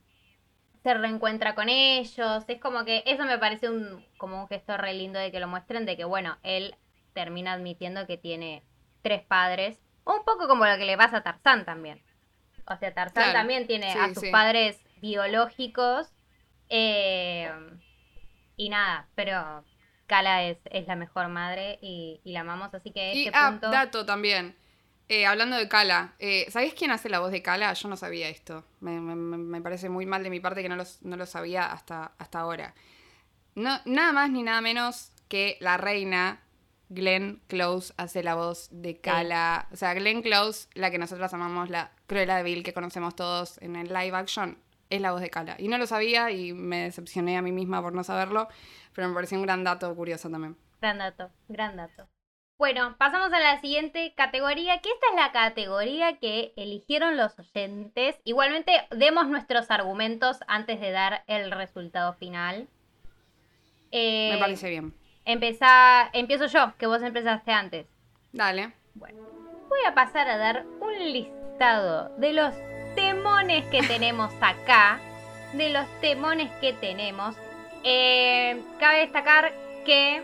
se reencuentra con ellos. Es como que eso me parece un, como un gesto re lindo de que lo muestren, de que bueno, él termina admitiendo que tiene tres padres, un poco como lo que le pasa a Tarzán también. O sea, Tarzán también tiene a sus padres biológicos. Eh, y nada, pero Kala es, es la mejor madre y, la amamos, así que y, este ah, dato también. Eh, hablando de Kala, eh, ¿sabés quién hace la voz de Kala? Yo no sabía esto. Me, parece muy mal de mi parte que no, no lo sabía hasta, hasta ahora. No, nada más ni nada menos que la reina Glenn Close hace la voz de Kala. O sea, Glenn Close, la que nosotros amamos, la Cruella de Vil que conocemos todos en el live action, es la voz de Kala. Y no lo sabía y me decepcioné a mí misma por no saberlo, pero me pareció un gran dato curioso también. Gran dato, gran dato. Bueno, pasamos a la siguiente categoría, que esta es la categoría que eligieron los oyentes. Igualmente, demos nuestros argumentos antes de dar el resultado final. me parece bien. Empezá, empiezo yo, que vos empezaste antes. Dale. Bueno, voy a pasar a dar un listado de los temones que tenemos acá. De los temones que tenemos. Eh, cabe destacar que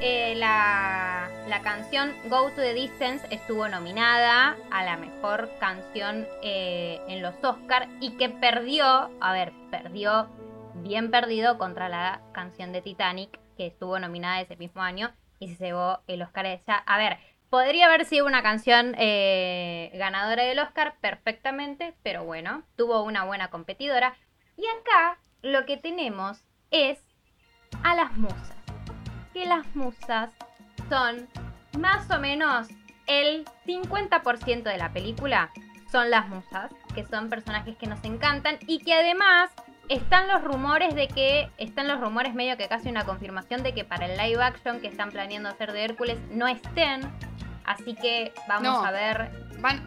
eh, la, la, canción Go to the Distance estuvo nominada a la mejor canción eh, en los Oscars y que perdió, a ver, perdió bien perdido contra la canción de Titanic que estuvo nominada ese mismo año y se llevó el Oscar ella. A ver, podría haber sido una canción eh, ganadora del Oscar perfectamente, pero bueno, tuvo una buena competidora. Y acá lo que tenemos es a las musas. Que las musas son más o menos el 50% de la película son las musas, que son personajes que nos encantan y que además están los rumores de que, están los rumores medio que casi una confirmación de que para el live action que están planeando hacer de Hércules no estén. Así que vamos a ver. Van,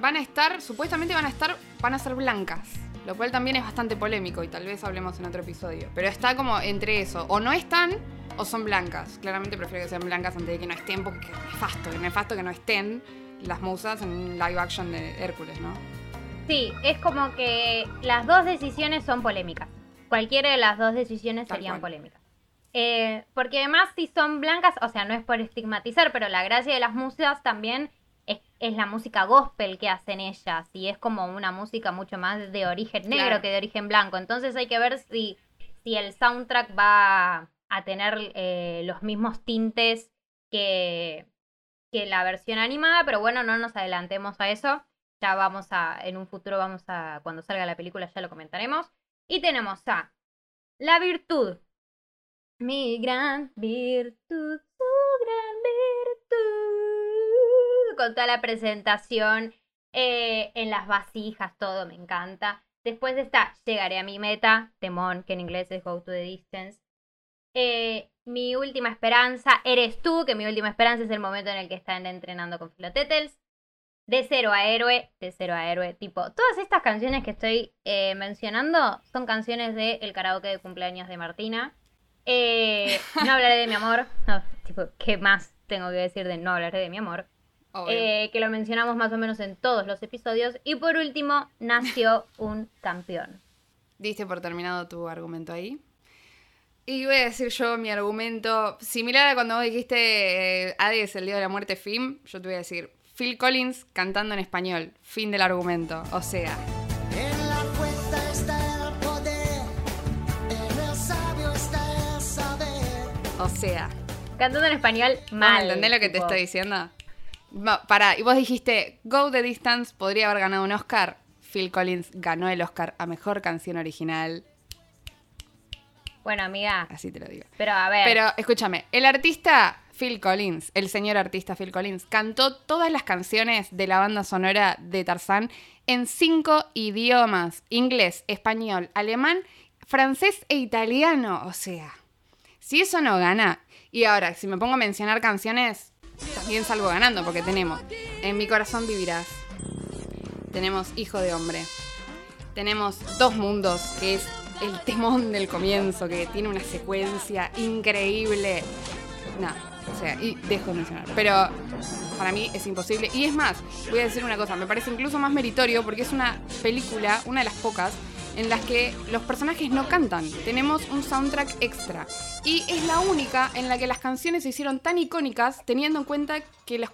van a estar, supuestamente van a estar, van a ser blancas. Lo cual también es bastante polémico y tal vez hablemos en otro episodio. Pero está como entre eso. O no están o son blancas. Claramente prefiero que sean blancas antes de que no estén porque es nefasto. Es nefasto que no estén las musas en un live action de Hércules, ¿no? Sí, es como que las dos decisiones son polémicas. Cualquiera de las dos decisiones serían polémicas. Eh, porque además si son blancas, o sea, no es por estigmatizar, pero la gracia de las músicas también es, la música gospel que hacen ellas y es como una música mucho más de origen negro que de origen blanco. Entonces hay que ver si, si el soundtrack va a tener eh, los mismos tintes que, que la versión animada, pero bueno, no nos adelantemos a eso ya vamos a, en un futuro vamos a, cuando salga la película ya lo comentaremos. Y tenemos a La Virtud. Mi gran virtud, su gran virtud. Con toda la presentación eh, en las vasijas, todo me encanta. Después está Llegaré a mi meta, Temón, que en inglés es Go to the Distance. Eh, mi última esperanza, Eres tú, que mi última esperanza es el momento en el que están entrenando con Filotetels de cero a héroe, de cero a héroe. Tipo, todas estas canciones que estoy eh, mencionando son canciones del el karaoke de cumpleaños de Martina. Eh, no hablaré de mi amor. No, tipo, ¿qué más tengo que decir de no hablaré de mi amor? Eh, que lo mencionamos más o menos en todos los episodios. Y por último, nació un campeón. Diste por terminado tu argumento ahí. Y voy a decir yo mi argumento similar a cuando vos dijiste Hades, el día de la muerte, film. Yo te voy a decir Phil Collins cantando en español. Fin del argumento. O sea. En la está el poder, en el sabio está el saber. O sea. Cantando en español mal. ¿Entendés lo que te estoy diciendo? Para, y vos dijiste, Go the Distance podría haber ganado un Oscar. Phil Collins ganó el Oscar a Mejor Canción Original. Bueno, amiga. Así te lo digo. Pero a ver. Pero escúchame, el artista Phil Collins, el señor artista Phil Collins, cantó todas las canciones de la banda sonora de Tarzán en cinco idiomas, inglés, español, alemán, francés e italiano. O sea, si eso no gana, y ahora, si me pongo a mencionar canciones, también salgo ganando, porque tenemos En mi corazón vivirás, tenemos Hijo de hombre, tenemos Dos mundos, que es el temón del comienzo, que tiene una secuencia increíble. No, o sea, y dejo de mencionar. Pero para mí es imposible. Y es más, voy a decir una cosa, me parece incluso más meritorio porque es una película, una de las pocas, en las que los personajes no cantan. Tenemos un soundtrack extra. Y es la única en la que las canciones se hicieron tan icónicas teniendo en cuenta que los,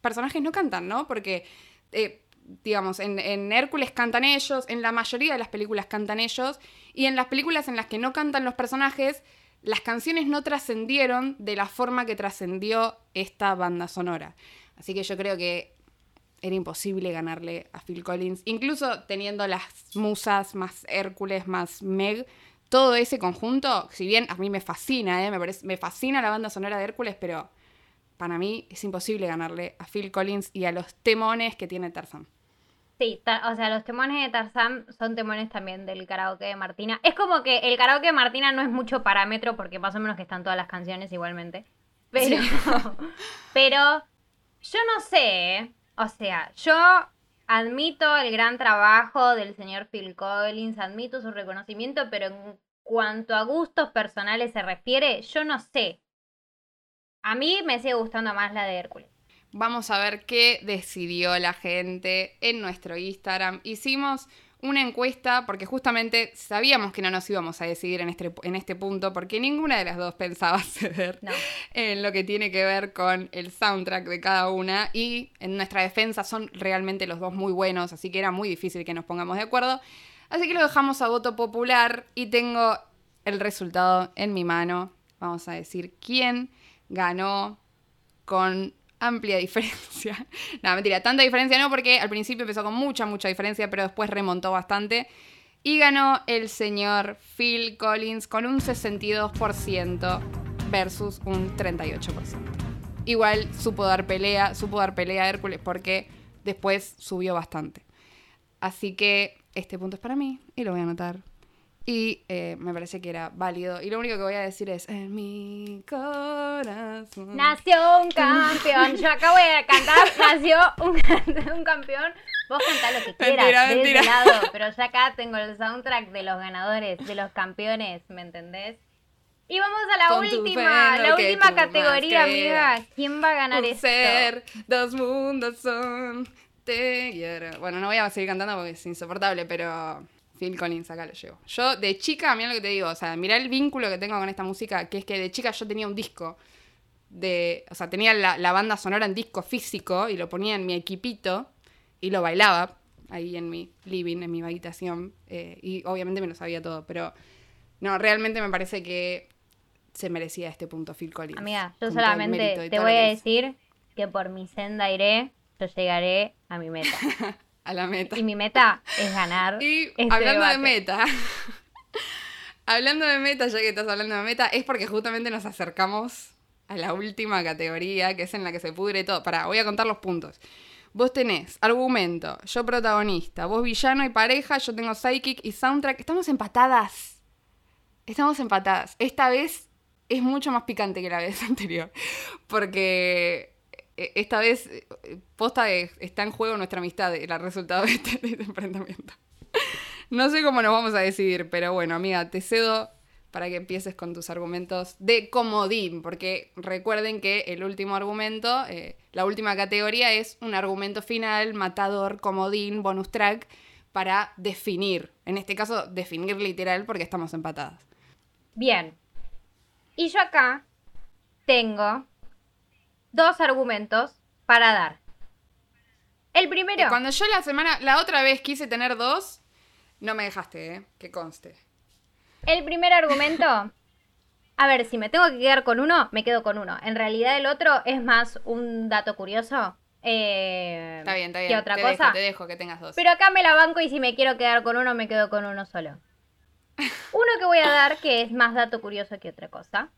personajes no cantan, ¿no? Porque, eh, digamos, en, en, Hércules cantan ellos, en la mayoría de las películas cantan ellos, y en las películas en las que no cantan los personajes, las canciones no trascendieron de la forma que trascendió esta banda sonora. Así que yo creo que era imposible ganarle a Phil Collins, incluso teniendo las musas más Hércules, más Meg, todo ese conjunto, si bien a mí me fascina, ¿eh? me, me fascina la banda sonora de Hércules, pero para mí es imposible ganarle a Phil Collins y a los temones que tiene Tarzan. Sí, o sea, los temones de Tarzan son temones también del karaoke de Martina. Es como que el karaoke de Martina no es mucho parámetro porque más o menos que están todas las canciones igualmente. Pero, pero yo no sé, o sea, yo admito el gran trabajo del señor Phil Collins, admito su reconocimiento, pero en cuanto a gustos personales se refiere, yo no sé. A mí me sigue gustando más la de Hércules. Vamos a ver qué decidió la gente en nuestro Instagram. Hicimos una encuesta porque justamente sabíamos que no nos íbamos a decidir en este, en este punto porque ninguna de las dos pensaba ceder en lo que tiene que ver con el soundtrack de cada una y en nuestra defensa son realmente los dos muy buenos, así que era muy difícil que nos pongamos de acuerdo. Así que lo dejamos a voto popular y tengo el resultado en mi mano. Vamos a decir quién ganó con amplia diferencia. no, mentira, tanta diferencia no, porque al principio empezó con mucha, mucha diferencia, pero después remontó bastante. Y ganó el señor Phil Collins con un 62% versus un 38%. Igual supo dar pelea, supo dar pelea a Hércules porque después subió bastante. Así que este punto es para mí y lo voy a anotar y eh, me parece que era válido. Y lo único que voy a decir es, en mi corazón. Nació un campeón. Yo acá voy a cantar, nació un, campeón. Vos cantá lo que quieras, mentira, lado. Pero ya acá tengo el soundtrack de los ganadores, de los campeones, ¿me entendés? Y vamos a la última, la última categoría, amiga. ¿Quién va a ganar esto? Ser, dos mundos son. Te Bueno, no voy a seguir cantando porque es insoportable, pero Phil Collins, acá lo llevo. Yo, de chica, mira lo que te digo, o sea, mira el vínculo que tengo con esta música, que es que de chica yo tenía un disco de, o sea, tenía la, banda sonora en disco físico y lo ponía en mi equipito y lo bailaba ahí en mi living, en mi habitación, eh, y obviamente me lo sabía todo, pero no, realmente me parece que se merecía este punto Phil Collins. Amiga, yo solamente te voy a decir que por mi senda iré, yo llegaré a mi meta. a la meta. Y mi meta es ganar. Y este hablando de meta, hablando de meta, ya que estás hablando de meta, es porque justamente nos acercamos a la última categoría, que es en la que se pudre todo. Pará, voy a contar los puntos. Vos tenés argumento, yo protagonista, vos villano y pareja, yo tengo psychic y soundtrack. Estamos empatadas. Estamos empatadas. Esta vez es mucho más picante que la vez anterior. Porque esta vez, eh, posta está en juego nuestra amistad, el resultado de este, de este enfrentamiento. No sé cómo nos vamos a decidir, pero bueno, amiga, te cedo para que empieces con tus argumentos de comodín, porque recuerden que el último argumento, eh, la última categoría es un argumento final, matador, comodín, bonus track, para definir, en este caso definir literal porque estamos empatadas. Bien. Y yo acá tengo dos argumentos para dar. El primero. Cuando yo la semana, la otra vez quise tener dos, no me dejaste, ¿eh? Que conste. El primer argumento. A ver, si me tengo que quedar con uno, me quedo con uno. En realidad el otro es más un dato curioso. Eh, está bien, está bien. otra cosa. te dejo que tengas dos. Pero acá me la banco y si me quiero quedar con uno, me quedo con uno solo. Uno que voy a dar, que es más dato curioso que otra cosa,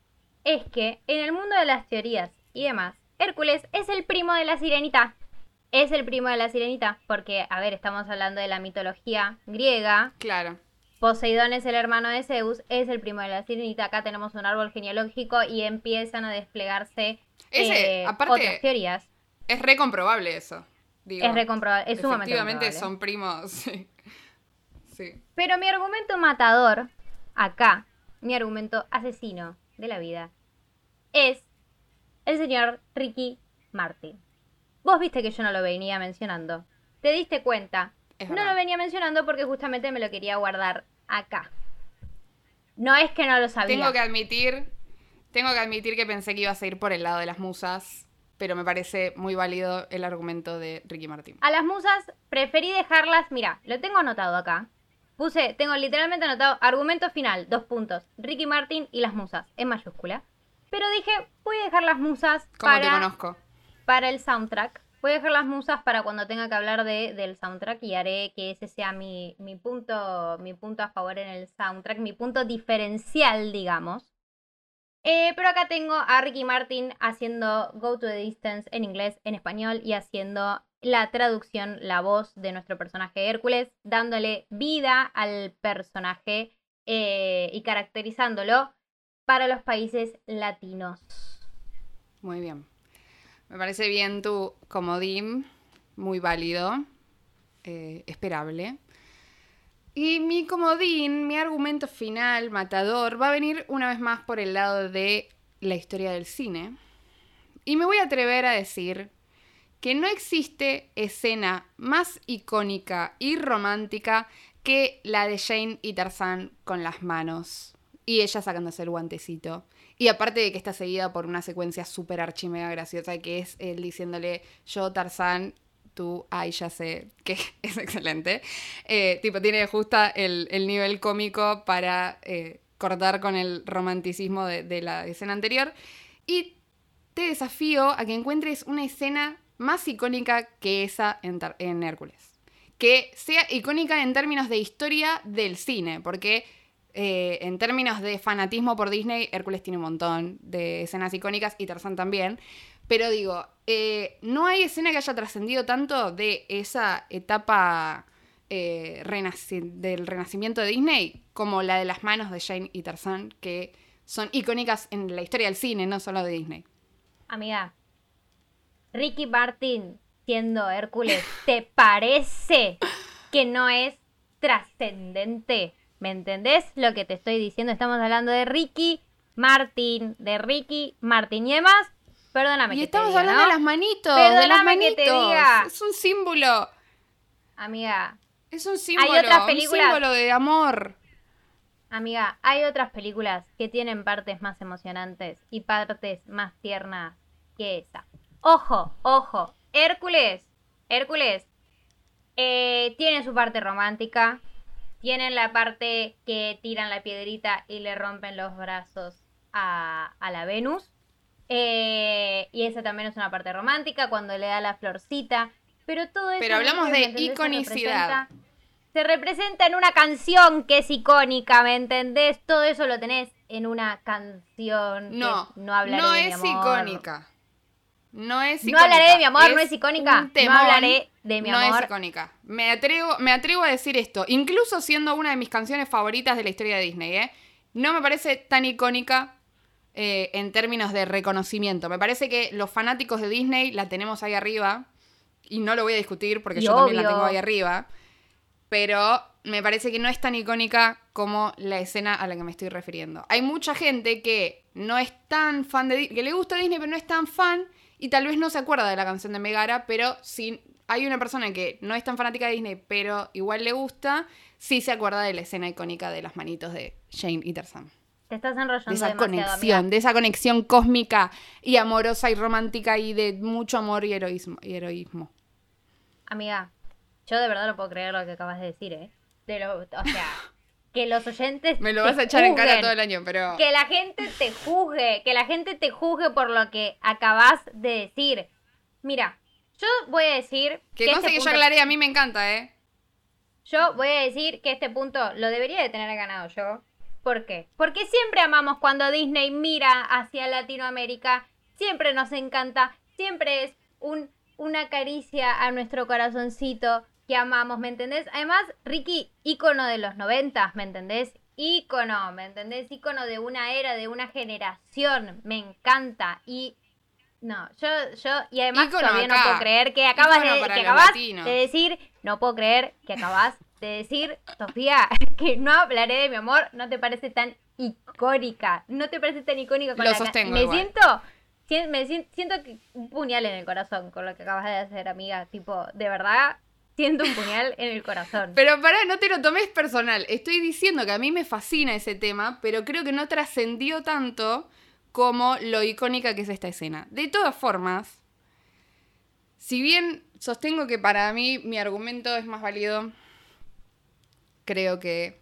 es que en el mundo de las teorías y demás, Hércules es el primo de la sirenita. Es el primo de la sirenita, porque, a ver, estamos hablando de la mitología griega. Claro. Poseidón es el hermano de Zeus, es el primo de la sirenita. Acá tenemos un árbol genealógico y empiezan a desplegarse eh, otras teorías. Es recomprobable eso. es recomprobable, es sumamente Efectivamente son primos. Sí. Pero mi argumento matador, acá, mi argumento asesino de la vida, es el señor Ricky Martin. Vos viste que yo no lo venía mencionando. Te diste cuenta. Es no verdad. lo venía mencionando porque justamente me lo quería guardar acá. No es que no lo sabía. Tengo que admitir, tengo que admitir que pensé que ibas a ir por el lado de las musas, pero me parece muy válido el argumento de Ricky Martin. A las musas preferí dejarlas, mira, lo tengo anotado acá. Puse, tengo literalmente anotado argumento final, dos puntos, Ricky Martin y las musas, en mayúscula. Pero dije, voy a dejar las musas para el soundtrack. Voy a dejar las musas para cuando tenga que hablar de, del soundtrack y haré que ese sea mi, mi, punto, mi punto a favor en el soundtrack, mi punto diferencial, digamos. Eh, pero acá tengo a Ricky Martin haciendo Go to the Distance en inglés, en español y haciendo la traducción, la voz de nuestro personaje Hércules, dándole vida al personaje eh, y caracterizándolo para los países latinos. Muy bien. Me parece bien tu comodín, muy válido, eh, esperable. Y mi comodín, mi argumento final, matador, va a venir una vez más por el lado de la historia del cine. Y me voy a atrever a decir que no existe escena más icónica y romántica que la de Jane y Tarzán con las manos. Y ella sacándose el guantecito. Y aparte de que está seguida por una secuencia súper archimega graciosa, que es él diciéndole, yo Tarzán, tú, ay, ya sé, que es excelente. Eh, tipo, tiene justo el, el nivel cómico para eh, cortar con el romanticismo de, la escena anterior. Y te desafío a que encuentres una escena más icónica que esa en, en Hércules. Que sea icónica en términos de historia del cine, porque eh, en términos de fanatismo por Disney, Hércules tiene un montón de escenas icónicas y Tarzán también. Pero digo, eh, no hay escena que haya trascendido tanto de esa etapa eh, del renacimiento de Disney como la de las manos de Jane y Tarzán, que son icónicas en la historia del cine, no solo de Disney. Amiga, Ricky Martin siendo Hércules, ¿te parece que no es trascendente? ¿Me entendés lo que te estoy diciendo? Estamos hablando de Ricky Martin, de Ricky Martin. Y además, perdóname Y que estamos te diga, hablando ¿no? de las manitos, de las Perdóname que te manitos. diga. Es un símbolo. Amiga, Es un símbolo, otras un símbolo de amor. amiga, hay otras películas que tienen partes más emocionantes y partes más tiernas que esa. Ojo, ojo, Hércules, Hércules, eh, tiene su parte romántica, tienen la parte que tiran la piedrita y le rompen los brazos a, a la Venus. Eh, y esa también es una parte romántica cuando le da la florcita. Pero todo eso. Pero hablamos ¿me de? Se iconicidad. representa- Se representa en una canción que es icónica, ¿me entendés? Todo eso lo tenés en una canción. que No, no hablaré no de es amor. icónica. No es No icónica. hablaré de mi amor, no es icónica. No hablaré de mi no amor. es icónica. Me atrevo, me atrevo a decir esto, incluso siendo una de mis canciones favoritas de la historia de Disney, ¿eh? No me parece tan icónica eh, en términos de reconocimiento. Me parece que los fanáticos de Disney la tenemos ahí arriba. Y no lo voy a discutir porque Y yo también la obvio. tengo ahí arriba. Pero me parece que no es tan icónica como la escena a la que me estoy refiriendo. Hay mucha gente que no es tan fan de Di- que le gusta Disney, pero no es tan fan y tal vez no se acuerda de la canción de Megara, pero si hay una persona que no es tan fanática de Disney, pero igual le gusta, sí se acuerda de la escena icónica de las manitos de Jane y Tarzan. Te estás enrollando De esa conexión, amiga. de esa conexión cósmica y amorosa y romántica y de mucho amor y heroísmo. Y heroísmo. Amiga, yo de verdad no puedo creer lo que acabas de decir, ¿eh? De lo, o sea, que los oyentes. Me lo te vas a echar en cara todo el año, pero... Que la gente te juzgue, que la gente te juzgue por lo que acabas de decir. Mira, yo voy a decir. Que este conste que yo aclaré, a mí me encanta, ¿eh? Yo voy a decir que este punto lo debería de tener ganado yo. ¿Por qué? Porque siempre amamos cuando Disney mira hacia Latinoamérica. Siempre nos encanta. Siempre es un, una caricia a nuestro corazoncito que amamos, ¿me entendés? Además, Ricky, ícono de los noventas, ¿me entendés? Ícono, ¿me entendés? Ícono de una era, de una generación. Me encanta. Y no, yo, yo, y además Ícono todavía no puedo creer que acabas, de, para que los acabas latinos. de decir, no puedo creer que acabas de decir, Sofía, que no hablaré de mi amor, no te parece tan icónica. No te parece tan icónica con Lo la sostengo Me igual. siento. sien- Me sien- siento que un puñal en el corazón con lo que acabas de hacer, amiga. Tipo, de verdad, siento un puñal en el corazón. Pero pará, no te lo tomes personal. Estoy diciendo que a mí me fascina ese tema, pero creo que no trascendió tanto como lo icónica que es esta escena. De todas formas, si bien sostengo que para mí mi argumento es más válido, creo que.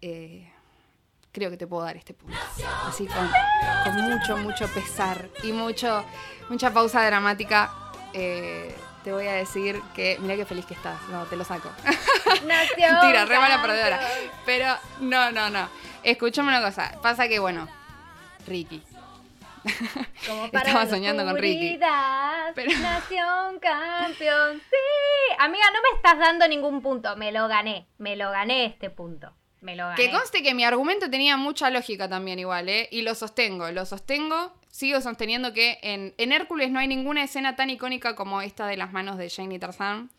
eh, creo que te puedo dar este punto. Así con, mucho, mucho pesar y mucho, mucha pausa dramática. eh, te voy a decir que. Mira qué feliz que estás. No, te lo saco. Nació Mentira, re mala perdedora. Pero no, no, no. Escuchame una cosa. Pasa que, bueno, Ricky. Como para Estaba soñando con Ricky. Pero- Nació un campeón. Sí. Amiga, no me estás dando ningún punto. Me lo gané. Me lo gané este punto. Me lo gané. Que conste que mi argumento tenía mucha lógica también igual, ¿eh? Y lo sostengo, lo sostengo. Sigo sosteniendo que en, en Hércules no hay ninguna escena tan icónica como esta de las manos de Jane y Tarzán.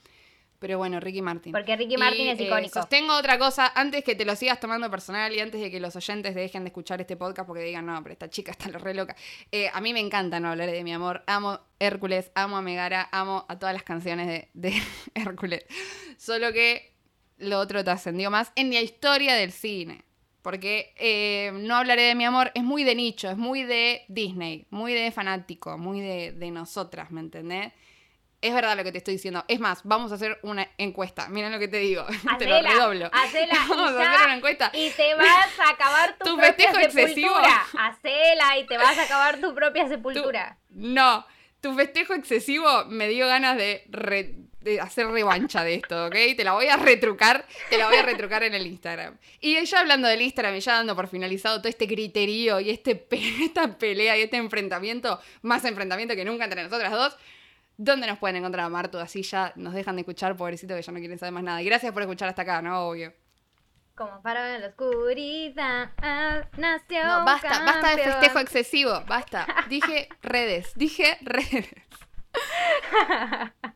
Pero bueno, Ricky Martin. Porque Ricky Martin Y, es eh, icónico. sostengo otra cosa, antes que te lo sigas tomando personal y antes de que los oyentes dejen de escuchar este podcast porque digan, no, pero esta chica está re loca. Eh, a mí me encanta no hablar de mi amor. Amo Hércules, amo a Megara, amo a todas las canciones de, de Hércules. Solo que lo otro trascendió más en la historia del cine. Porque eh, no hablaré de mi amor, es muy de nicho, es muy de Disney, muy de fanático, muy de, de nosotras, ¿me entendés? Es verdad lo que te estoy diciendo. Es más, vamos a hacer una encuesta. Miren lo que te digo. te lo Hacela, redoblo. hacela Vamos a hacer una encuesta. Y te vas a acabar tu, ¿Tu propia festejo excesivo? sepultura. Hacela y te vas a acabar tu propia sepultura. No, tu festejo excesivo me dio ganas de, re- de hacer revancha de esto, ¿ok? Te la voy a retrucar, te la voy a retrucar en el Instagram. Y ya hablando del Instagram y ya dando por finalizado todo este criterio y este esta pelea y este enfrentamiento, más enfrentamiento que nunca entre nosotras dos, ¿dónde nos pueden encontrar a Martu? Así ya nos dejan de escuchar, pobrecito, que ya no quieren saber más nada. Y gracias por escuchar hasta acá, ¿no? Obvio. Como faro en la oscuridad, ah, nació No, basta, basta de festejo excesivo, basta. Dije redes, dije redes.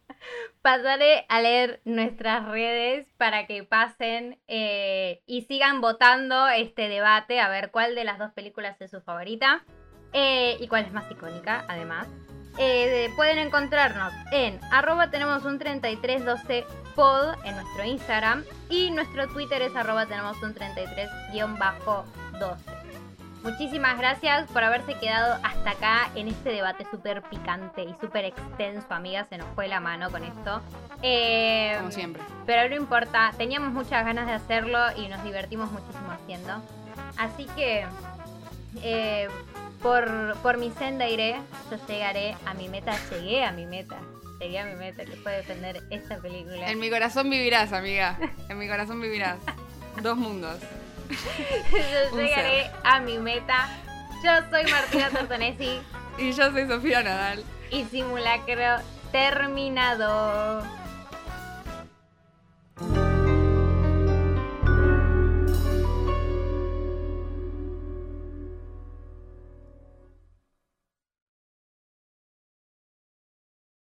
Pasaré a leer nuestras redes para que pasen eh, y sigan votando este debate a ver cuál de las dos películas es su favorita eh, y cuál es más icónica, además. Eh, pueden encontrarnos en arroba tenemos un 3312 pod en nuestro Instagram y nuestro Twitter es arroba tenemos un 33-12. Muchísimas gracias por haberse quedado hasta acá en este debate súper picante y súper extenso, amiga. Se nos fue la mano con esto. Eh, Como siempre. Pero no importa, teníamos muchas ganas de hacerlo y nos divertimos muchísimo haciendo. Así que eh, por, por mi senda iré, yo llegaré a mi meta, llegué a mi meta. Llegué a mi meta, que fue defender esta película. En mi corazón vivirás, amiga. En mi corazón vivirás. Dos mundos yo llegaré a mi meta. Yo soy Martina Tortonesi. y yo soy Sofía Nadal. Y simulacro terminado.